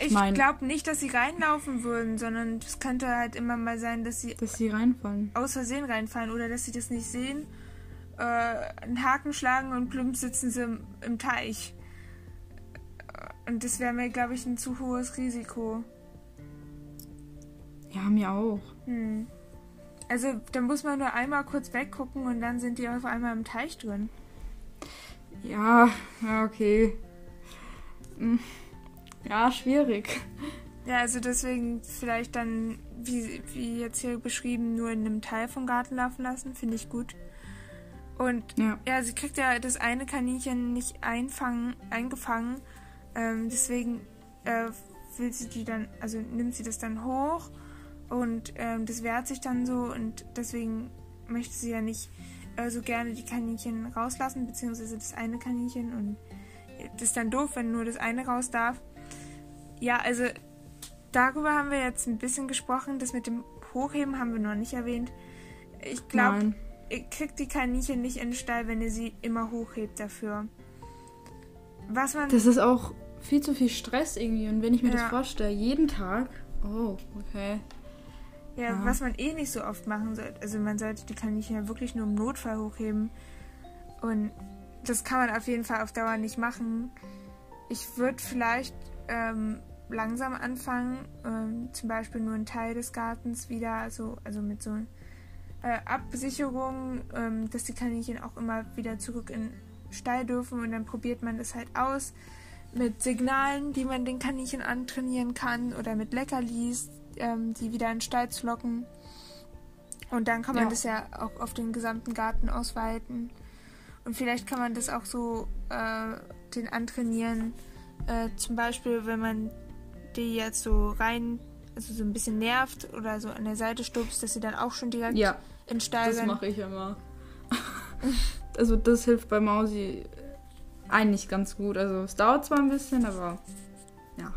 Speaker 1: Ich glaube nicht, dass sie reinlaufen würden, sondern es könnte halt immer mal sein, dass sie,
Speaker 2: dass sie reinfallen.
Speaker 1: Aus Versehen reinfallen oder dass sie das nicht sehen, äh, einen Haken schlagen und plump sitzen sie im, im Teich. Und das wäre mir, glaube ich, ein zu hohes Risiko.
Speaker 2: Ja, mir auch.
Speaker 1: Hm. Also, da muss man nur einmal kurz weggucken und dann sind die auf einmal im Teich drin.
Speaker 2: Ja, ja, okay. Hm. Ja, schwierig.
Speaker 1: Ja, also deswegen vielleicht dann, wie, wie jetzt hier beschrieben, nur in einem Teil vom Garten laufen lassen, finde ich gut. Und ja. ja. sie kriegt ja das eine Kaninchen nicht einfangen, eingefangen. Ähm, deswegen äh, will sie die dann, also nimmt sie das dann hoch und ähm, das wehrt sich dann so und deswegen möchte sie ja nicht äh, so gerne die Kaninchen rauslassen, beziehungsweise das eine Kaninchen und das ist dann doof, wenn nur das eine raus darf. Ja, also darüber haben wir jetzt ein bisschen gesprochen. Das mit dem Hochheben haben wir noch nicht erwähnt. Ich glaube, ihr kriegt die Kaninchen nicht in den Stall, wenn ihr sie immer hochhebt dafür.
Speaker 2: Was man. Das ist auch viel zu viel Stress irgendwie. Und wenn ich mir ja. das vorstelle, jeden Tag. Oh, okay.
Speaker 1: Ja, ja, was man eh nicht so oft machen sollte. Also man sollte die Kaninchen ja wirklich nur im Notfall hochheben. Und das kann man auf jeden Fall auf Dauer nicht machen. Ich würde vielleicht ähm, langsam anfangen, ähm, zum Beispiel nur einen Teil des Gartens wieder, so, also mit so äh, Absicherung, ähm, dass die Kaninchen auch immer wieder zurück in den Stall dürfen und dann probiert man das halt aus mit Signalen, die man den Kaninchen antrainieren kann oder mit Leckerlis, ähm, die wieder in den Stall zu locken. Und dann kann man ja. das ja auch auf den gesamten Garten ausweiten. Und vielleicht kann man das auch so äh, den antrainieren, äh, zum Beispiel, wenn man die jetzt so rein, also so ein bisschen nervt oder so an der Seite stupst, dass sie dann auch schon direkt
Speaker 2: ja,
Speaker 1: in Stall
Speaker 2: Das mache ich immer. also das hilft bei Mausi eigentlich ganz gut. Also es dauert zwar ein bisschen, aber ja,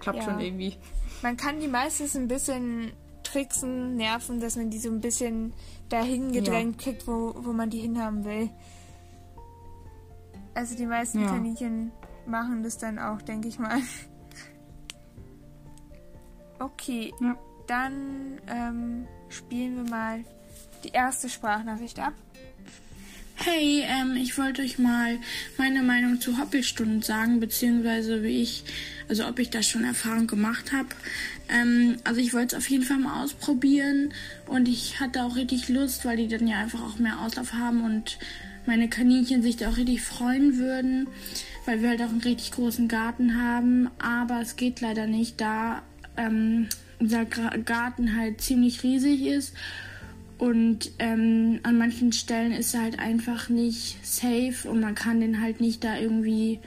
Speaker 2: klappt ja. schon irgendwie.
Speaker 1: Man kann die meistens ein bisschen tricksen, nerven, dass man die so ein bisschen dahin gedrängt ja. kriegt, wo, wo man die hinhaben will. Also die meisten ja. Kaninchen machen das dann auch, denke ich mal. Okay, ja. dann ähm, spielen wir mal die erste Sprachnachricht ab.
Speaker 3: Hey, ähm, ich wollte euch mal meine Meinung zu Hoppelstunden sagen, beziehungsweise wie ich, also ob ich da schon Erfahrung gemacht habe. Ähm, also ich wollte es auf jeden Fall mal ausprobieren und ich hatte auch richtig Lust, weil die dann ja einfach auch mehr Auslauf haben und meine Kaninchen sich da auch richtig freuen würden weil wir halt auch einen richtig großen Garten haben. Aber es geht leider nicht, da ähm, unser Garten halt ziemlich riesig ist. Und ähm, an manchen Stellen ist er halt einfach nicht safe und man kann den halt nicht da irgendwie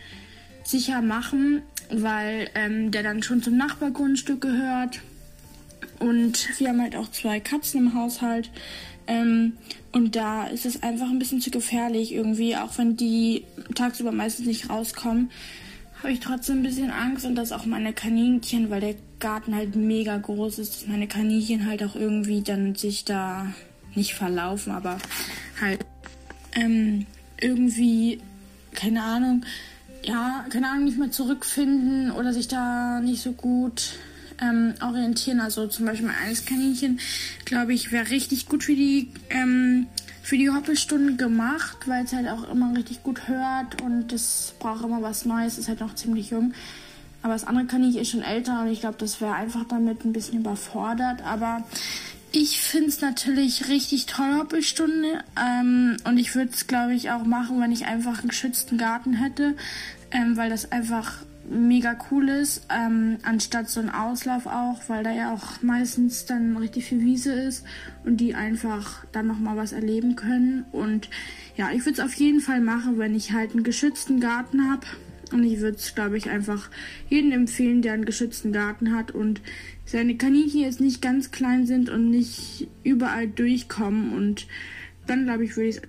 Speaker 3: sicher machen, weil ähm, der dann schon zum Nachbargrundstück gehört. Und wir haben halt auch zwei Katzen im Haushalt. Ähm, und da ist es einfach ein bisschen zu gefährlich irgendwie, auch wenn die tagsüber meistens nicht rauskommen, habe ich trotzdem ein bisschen Angst und dass auch meine Kaninchen, weil der Garten halt mega groß ist, dass meine Kaninchen halt auch irgendwie dann sich da nicht verlaufen, aber halt ähm, irgendwie, keine Ahnung, ja, keine Ahnung, nicht mehr zurückfinden oder sich da nicht so gut ähm, orientieren. Also zum Beispiel mein eines Kaninchen, glaube ich, wäre richtig gut für die ähm, für die Hoppelstunden gemacht, weil es halt auch immer richtig gut hört und es braucht immer was Neues, ist halt noch ziemlich jung. Aber das andere Kaninchen ist schon älter und ich glaube, das wäre einfach damit ein bisschen überfordert. Aber ich finde es natürlich richtig toll, Hoppelstunde. Ähm, und ich würde es, glaube ich, auch machen, wenn ich einfach einen geschützten Garten hätte. Ähm, weil das einfach mega cool ist, ähm, anstatt so ein Auslauf auch, weil da ja auch meistens dann richtig viel Wiese ist und die einfach dann nochmal was erleben können. Und ja, ich würde es auf jeden Fall machen, wenn ich halt einen geschützten Garten habe. Und ich würde es, glaube ich, einfach jedem empfehlen, der einen geschützten Garten hat und seine Kaninchen jetzt nicht ganz klein sind und nicht überall durchkommen. Und dann, glaube ich, würde ich es.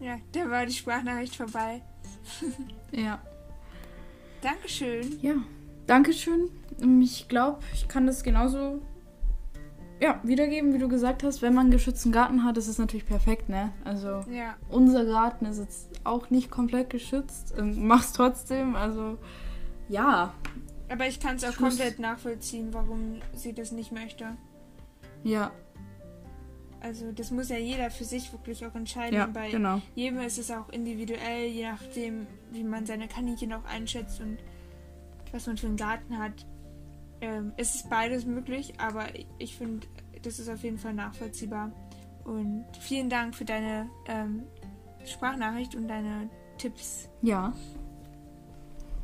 Speaker 1: Ja, da war die Sprachnachricht vorbei.
Speaker 2: ja.
Speaker 1: Dankeschön.
Speaker 2: Ja, Dankeschön. Ich glaube, ich kann das genauso ja, wiedergeben, wie du gesagt hast, wenn man einen geschützten Garten hat, ist es natürlich perfekt, ne? Also
Speaker 1: Ja.
Speaker 2: unser Garten ist jetzt auch nicht komplett geschützt, ähm, mach's trotzdem, also ja,
Speaker 1: Aber ich kann es auch
Speaker 2: Schluss.
Speaker 1: komplett nachvollziehen, warum sie das nicht möchte.
Speaker 2: ja,
Speaker 1: Also das muss ja jeder für sich wirklich auch entscheiden.
Speaker 2: ja,
Speaker 1: bei
Speaker 2: genau.
Speaker 1: jedem ist es auch individuell, je nachdem, wie man seine Kaninchen auch einschätzt und was man für einen Garten hat. Ähm, es ist beides möglich, aber ich finde, das ist auf jeden Fall nachvollziehbar. Und vielen Dank für deine ähm, Sprachnachricht und deine Tipps.
Speaker 2: Ja,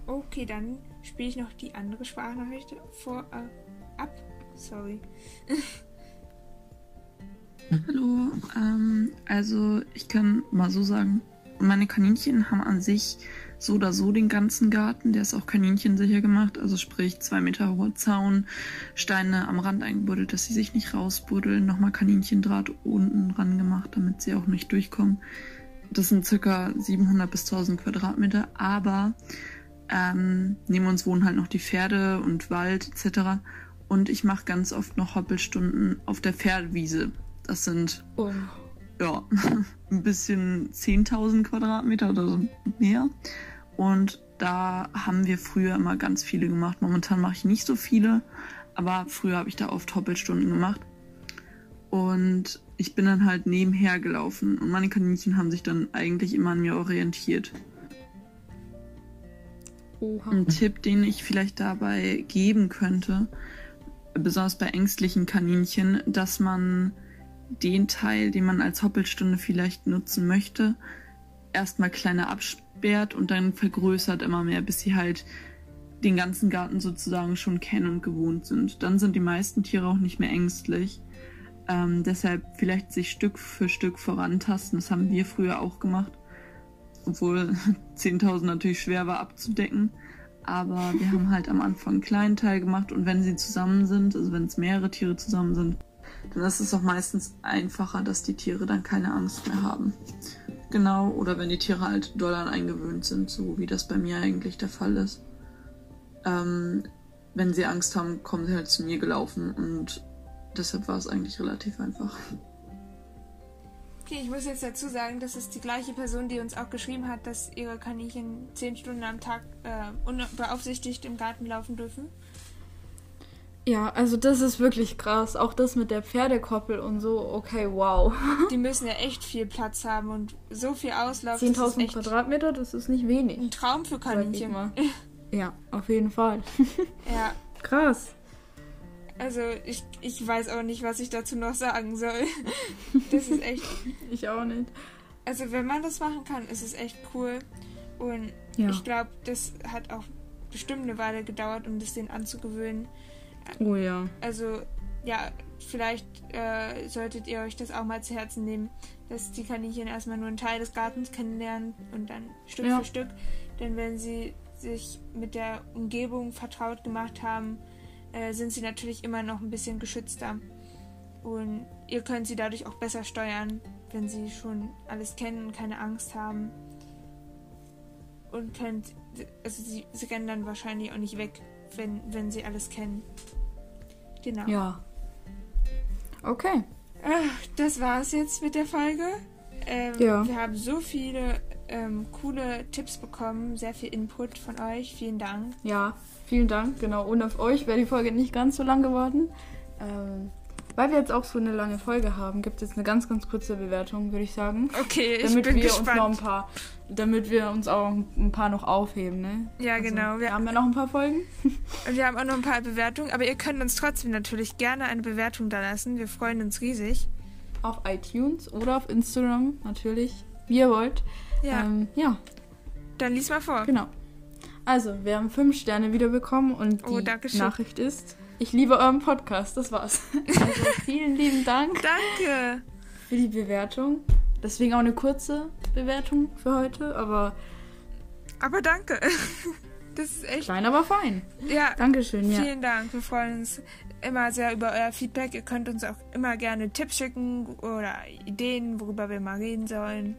Speaker 1: Okay, dann spiele ich noch die andere Sprachnachricht vor äh, ab. Sorry.
Speaker 4: Hallo, ähm, also ich kann mal so sagen, meine Kaninchen haben an sich so oder so den ganzen Garten, der ist auch kaninchensicher gemacht, also sprich zwei Meter hoher Zaun, Steine am Rand eingebuddelt, dass sie sich nicht rausbuddeln, nochmal Kaninchendraht unten ran gemacht, damit sie auch nicht durchkommen. Das sind circa 700 bis 1000 Quadratmeter, aber ähm, neben uns wohnen halt noch die Pferde und Wald etc. Und ich mache ganz oft noch Hoppelstunden auf der Pferdewiese. Das sind
Speaker 2: oh,
Speaker 4: ja ein bisschen 10.000 Quadratmeter oder so mehr. Und da haben wir früher immer ganz viele gemacht. Momentan mache ich nicht so viele, aber früher habe ich da oft Hoppelstunden gemacht. Und ich bin dann halt nebenher gelaufen und meine Kaninchen haben sich dann eigentlich immer an mir orientiert.
Speaker 2: oha.
Speaker 4: Ein Tipp, den ich vielleicht dabei geben könnte, besonders bei ängstlichen Kaninchen, dass man den Teil, den man als Hoppelstunde vielleicht nutzen möchte, erstmal kleiner absperrt und dann vergrößert immer mehr, bis sie halt den ganzen Garten sozusagen schon kennen und gewohnt sind. Dann sind die meisten Tiere auch nicht mehr ängstlich. Ähm, deshalb vielleicht sich Stück für Stück vorantasten. Das haben wir früher auch gemacht. Obwohl 10.000 natürlich schwer war abzudecken. Aber wir haben halt am Anfang einen kleinen Teil gemacht und wenn sie zusammen sind, also wenn es mehrere Tiere zusammen sind, dann ist es auch meistens einfacher, dass die Tiere dann keine Angst mehr haben. Genau, oder wenn die Tiere halt doll an eingewöhnt sind, so wie das bei mir eigentlich der Fall ist. Ähm, wenn sie Angst haben, kommen sie halt zu mir gelaufen und deshalb war es eigentlich relativ einfach.
Speaker 1: Okay, ich muss jetzt dazu sagen, das ist die gleiche Person, die uns auch geschrieben hat, dass ihre Kaninchen zehn Stunden am Tag äh, unbeaufsichtigt im Garten laufen dürfen.
Speaker 2: Ja, also das ist wirklich krass. Auch das mit der Pferdekoppel und so, okay, wow.
Speaker 1: Die müssen ja echt viel Platz haben und so viel Auslauf. das ist
Speaker 2: 10.000
Speaker 1: echt
Speaker 2: Quadratmeter, das ist nicht wenig.
Speaker 1: Ein Traum für Kaninchen.
Speaker 2: mal. Ja, auf jeden Fall.
Speaker 1: Ja,
Speaker 2: Krass.
Speaker 1: also ich, ich weiß auch nicht, was ich dazu noch sagen soll. Das ist echt.
Speaker 2: Ich auch nicht.
Speaker 1: Also wenn man das machen kann, ist es echt cool. Und
Speaker 2: Ja.
Speaker 1: ich glaube, das hat auch bestimmt eine Weile gedauert, um das denen anzugewöhnen.
Speaker 2: Oh ja.
Speaker 1: Also ja, vielleicht äh, solltet ihr euch das auch mal zu Herzen nehmen, dass die Kaninchen erstmal nur einen Teil des Gartens kennenlernen und dann Stück
Speaker 2: Ja.
Speaker 1: für Stück. Denn wenn sie sich mit der Umgebung vertraut gemacht haben, äh, sind sie natürlich immer noch ein bisschen geschützter. Und ihr könnt sie dadurch auch besser steuern, wenn sie schon alles kennen und keine Angst haben. Und könnt, also sie, sie rennen dann wahrscheinlich auch nicht weg, wenn, wenn sie alles kennen. Genau.
Speaker 2: Ja. Okay.
Speaker 1: Ach, das war's jetzt mit der Folge. Ähm,
Speaker 2: Ja.
Speaker 1: Wir haben so viele ähm, coole Tipps bekommen, sehr viel Input von euch. Vielen Dank.
Speaker 2: Ja, vielen Dank. Genau, ohne auf euch wäre die Folge nicht ganz so lang geworden. Ähm, weil wir jetzt auch so eine lange Folge haben, gibt es jetzt eine ganz, ganz kurze Bewertung, würde ich sagen.
Speaker 1: Okay, ich
Speaker 2: damit
Speaker 1: bin
Speaker 2: wir uns noch ein
Speaker 1: gespannt.
Speaker 2: paar, damit wir uns auch ein paar noch aufheben, ne?
Speaker 1: Ja,
Speaker 2: Also,
Speaker 1: genau. Wir
Speaker 2: haben ja noch ein paar Folgen.
Speaker 1: und wir haben auch noch ein paar Bewertungen, aber ihr könnt uns trotzdem natürlich gerne eine Bewertung da lassen. Wir freuen uns riesig.
Speaker 2: Auf iTunes oder auf Instagram, natürlich. Wie ihr wollt.
Speaker 1: Ja,
Speaker 2: Ähm, ja,
Speaker 1: dann lies mal vor.
Speaker 2: genau. Also, wir haben fünf Sterne wiederbekommen und
Speaker 1: Oh,
Speaker 2: die
Speaker 1: Dankeschön.
Speaker 2: Nachricht ist, ich liebe euren Podcast. Das war's. Also, vielen lieben Dank
Speaker 1: Danke.
Speaker 2: für die Bewertung. Deswegen auch eine kurze Bewertung für heute, aber
Speaker 1: Aber danke. Das ist echt.
Speaker 2: klein, aber fein.
Speaker 1: Ja,
Speaker 2: Dankeschön, ja.
Speaker 1: Vielen Dank. Wir freuen uns immer sehr über euer Feedback. Ihr könnt uns auch immer gerne Tipps schicken oder Ideen, worüber wir mal reden sollen.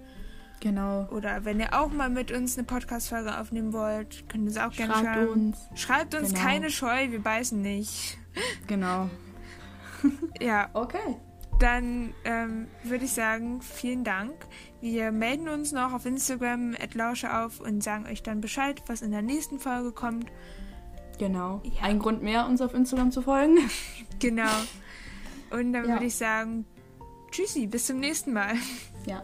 Speaker 2: Genau.
Speaker 1: Oder wenn ihr auch mal mit uns eine Podcast-Folge aufnehmen wollt, könnt ihr es auch gerne
Speaker 2: Schreibt
Speaker 1: schreiben.
Speaker 2: uns.
Speaker 1: Schreibt uns
Speaker 2: Genau.
Speaker 1: keine Scheu, wir beißen nicht.
Speaker 2: Genau.
Speaker 1: Ja,
Speaker 2: Okay.
Speaker 1: dann ähm, würde ich sagen, vielen Dank. Wir melden uns noch auf Instagram at Lausche auf und sagen euch dann Bescheid, was in der nächsten Folge kommt.
Speaker 2: Genau.
Speaker 1: Ja.
Speaker 2: Ein Grund mehr, uns auf Instagram zu folgen.
Speaker 1: Genau. Und dann
Speaker 2: Ja.
Speaker 1: würde ich sagen, tschüssi, bis zum nächsten Mal.
Speaker 2: Ja.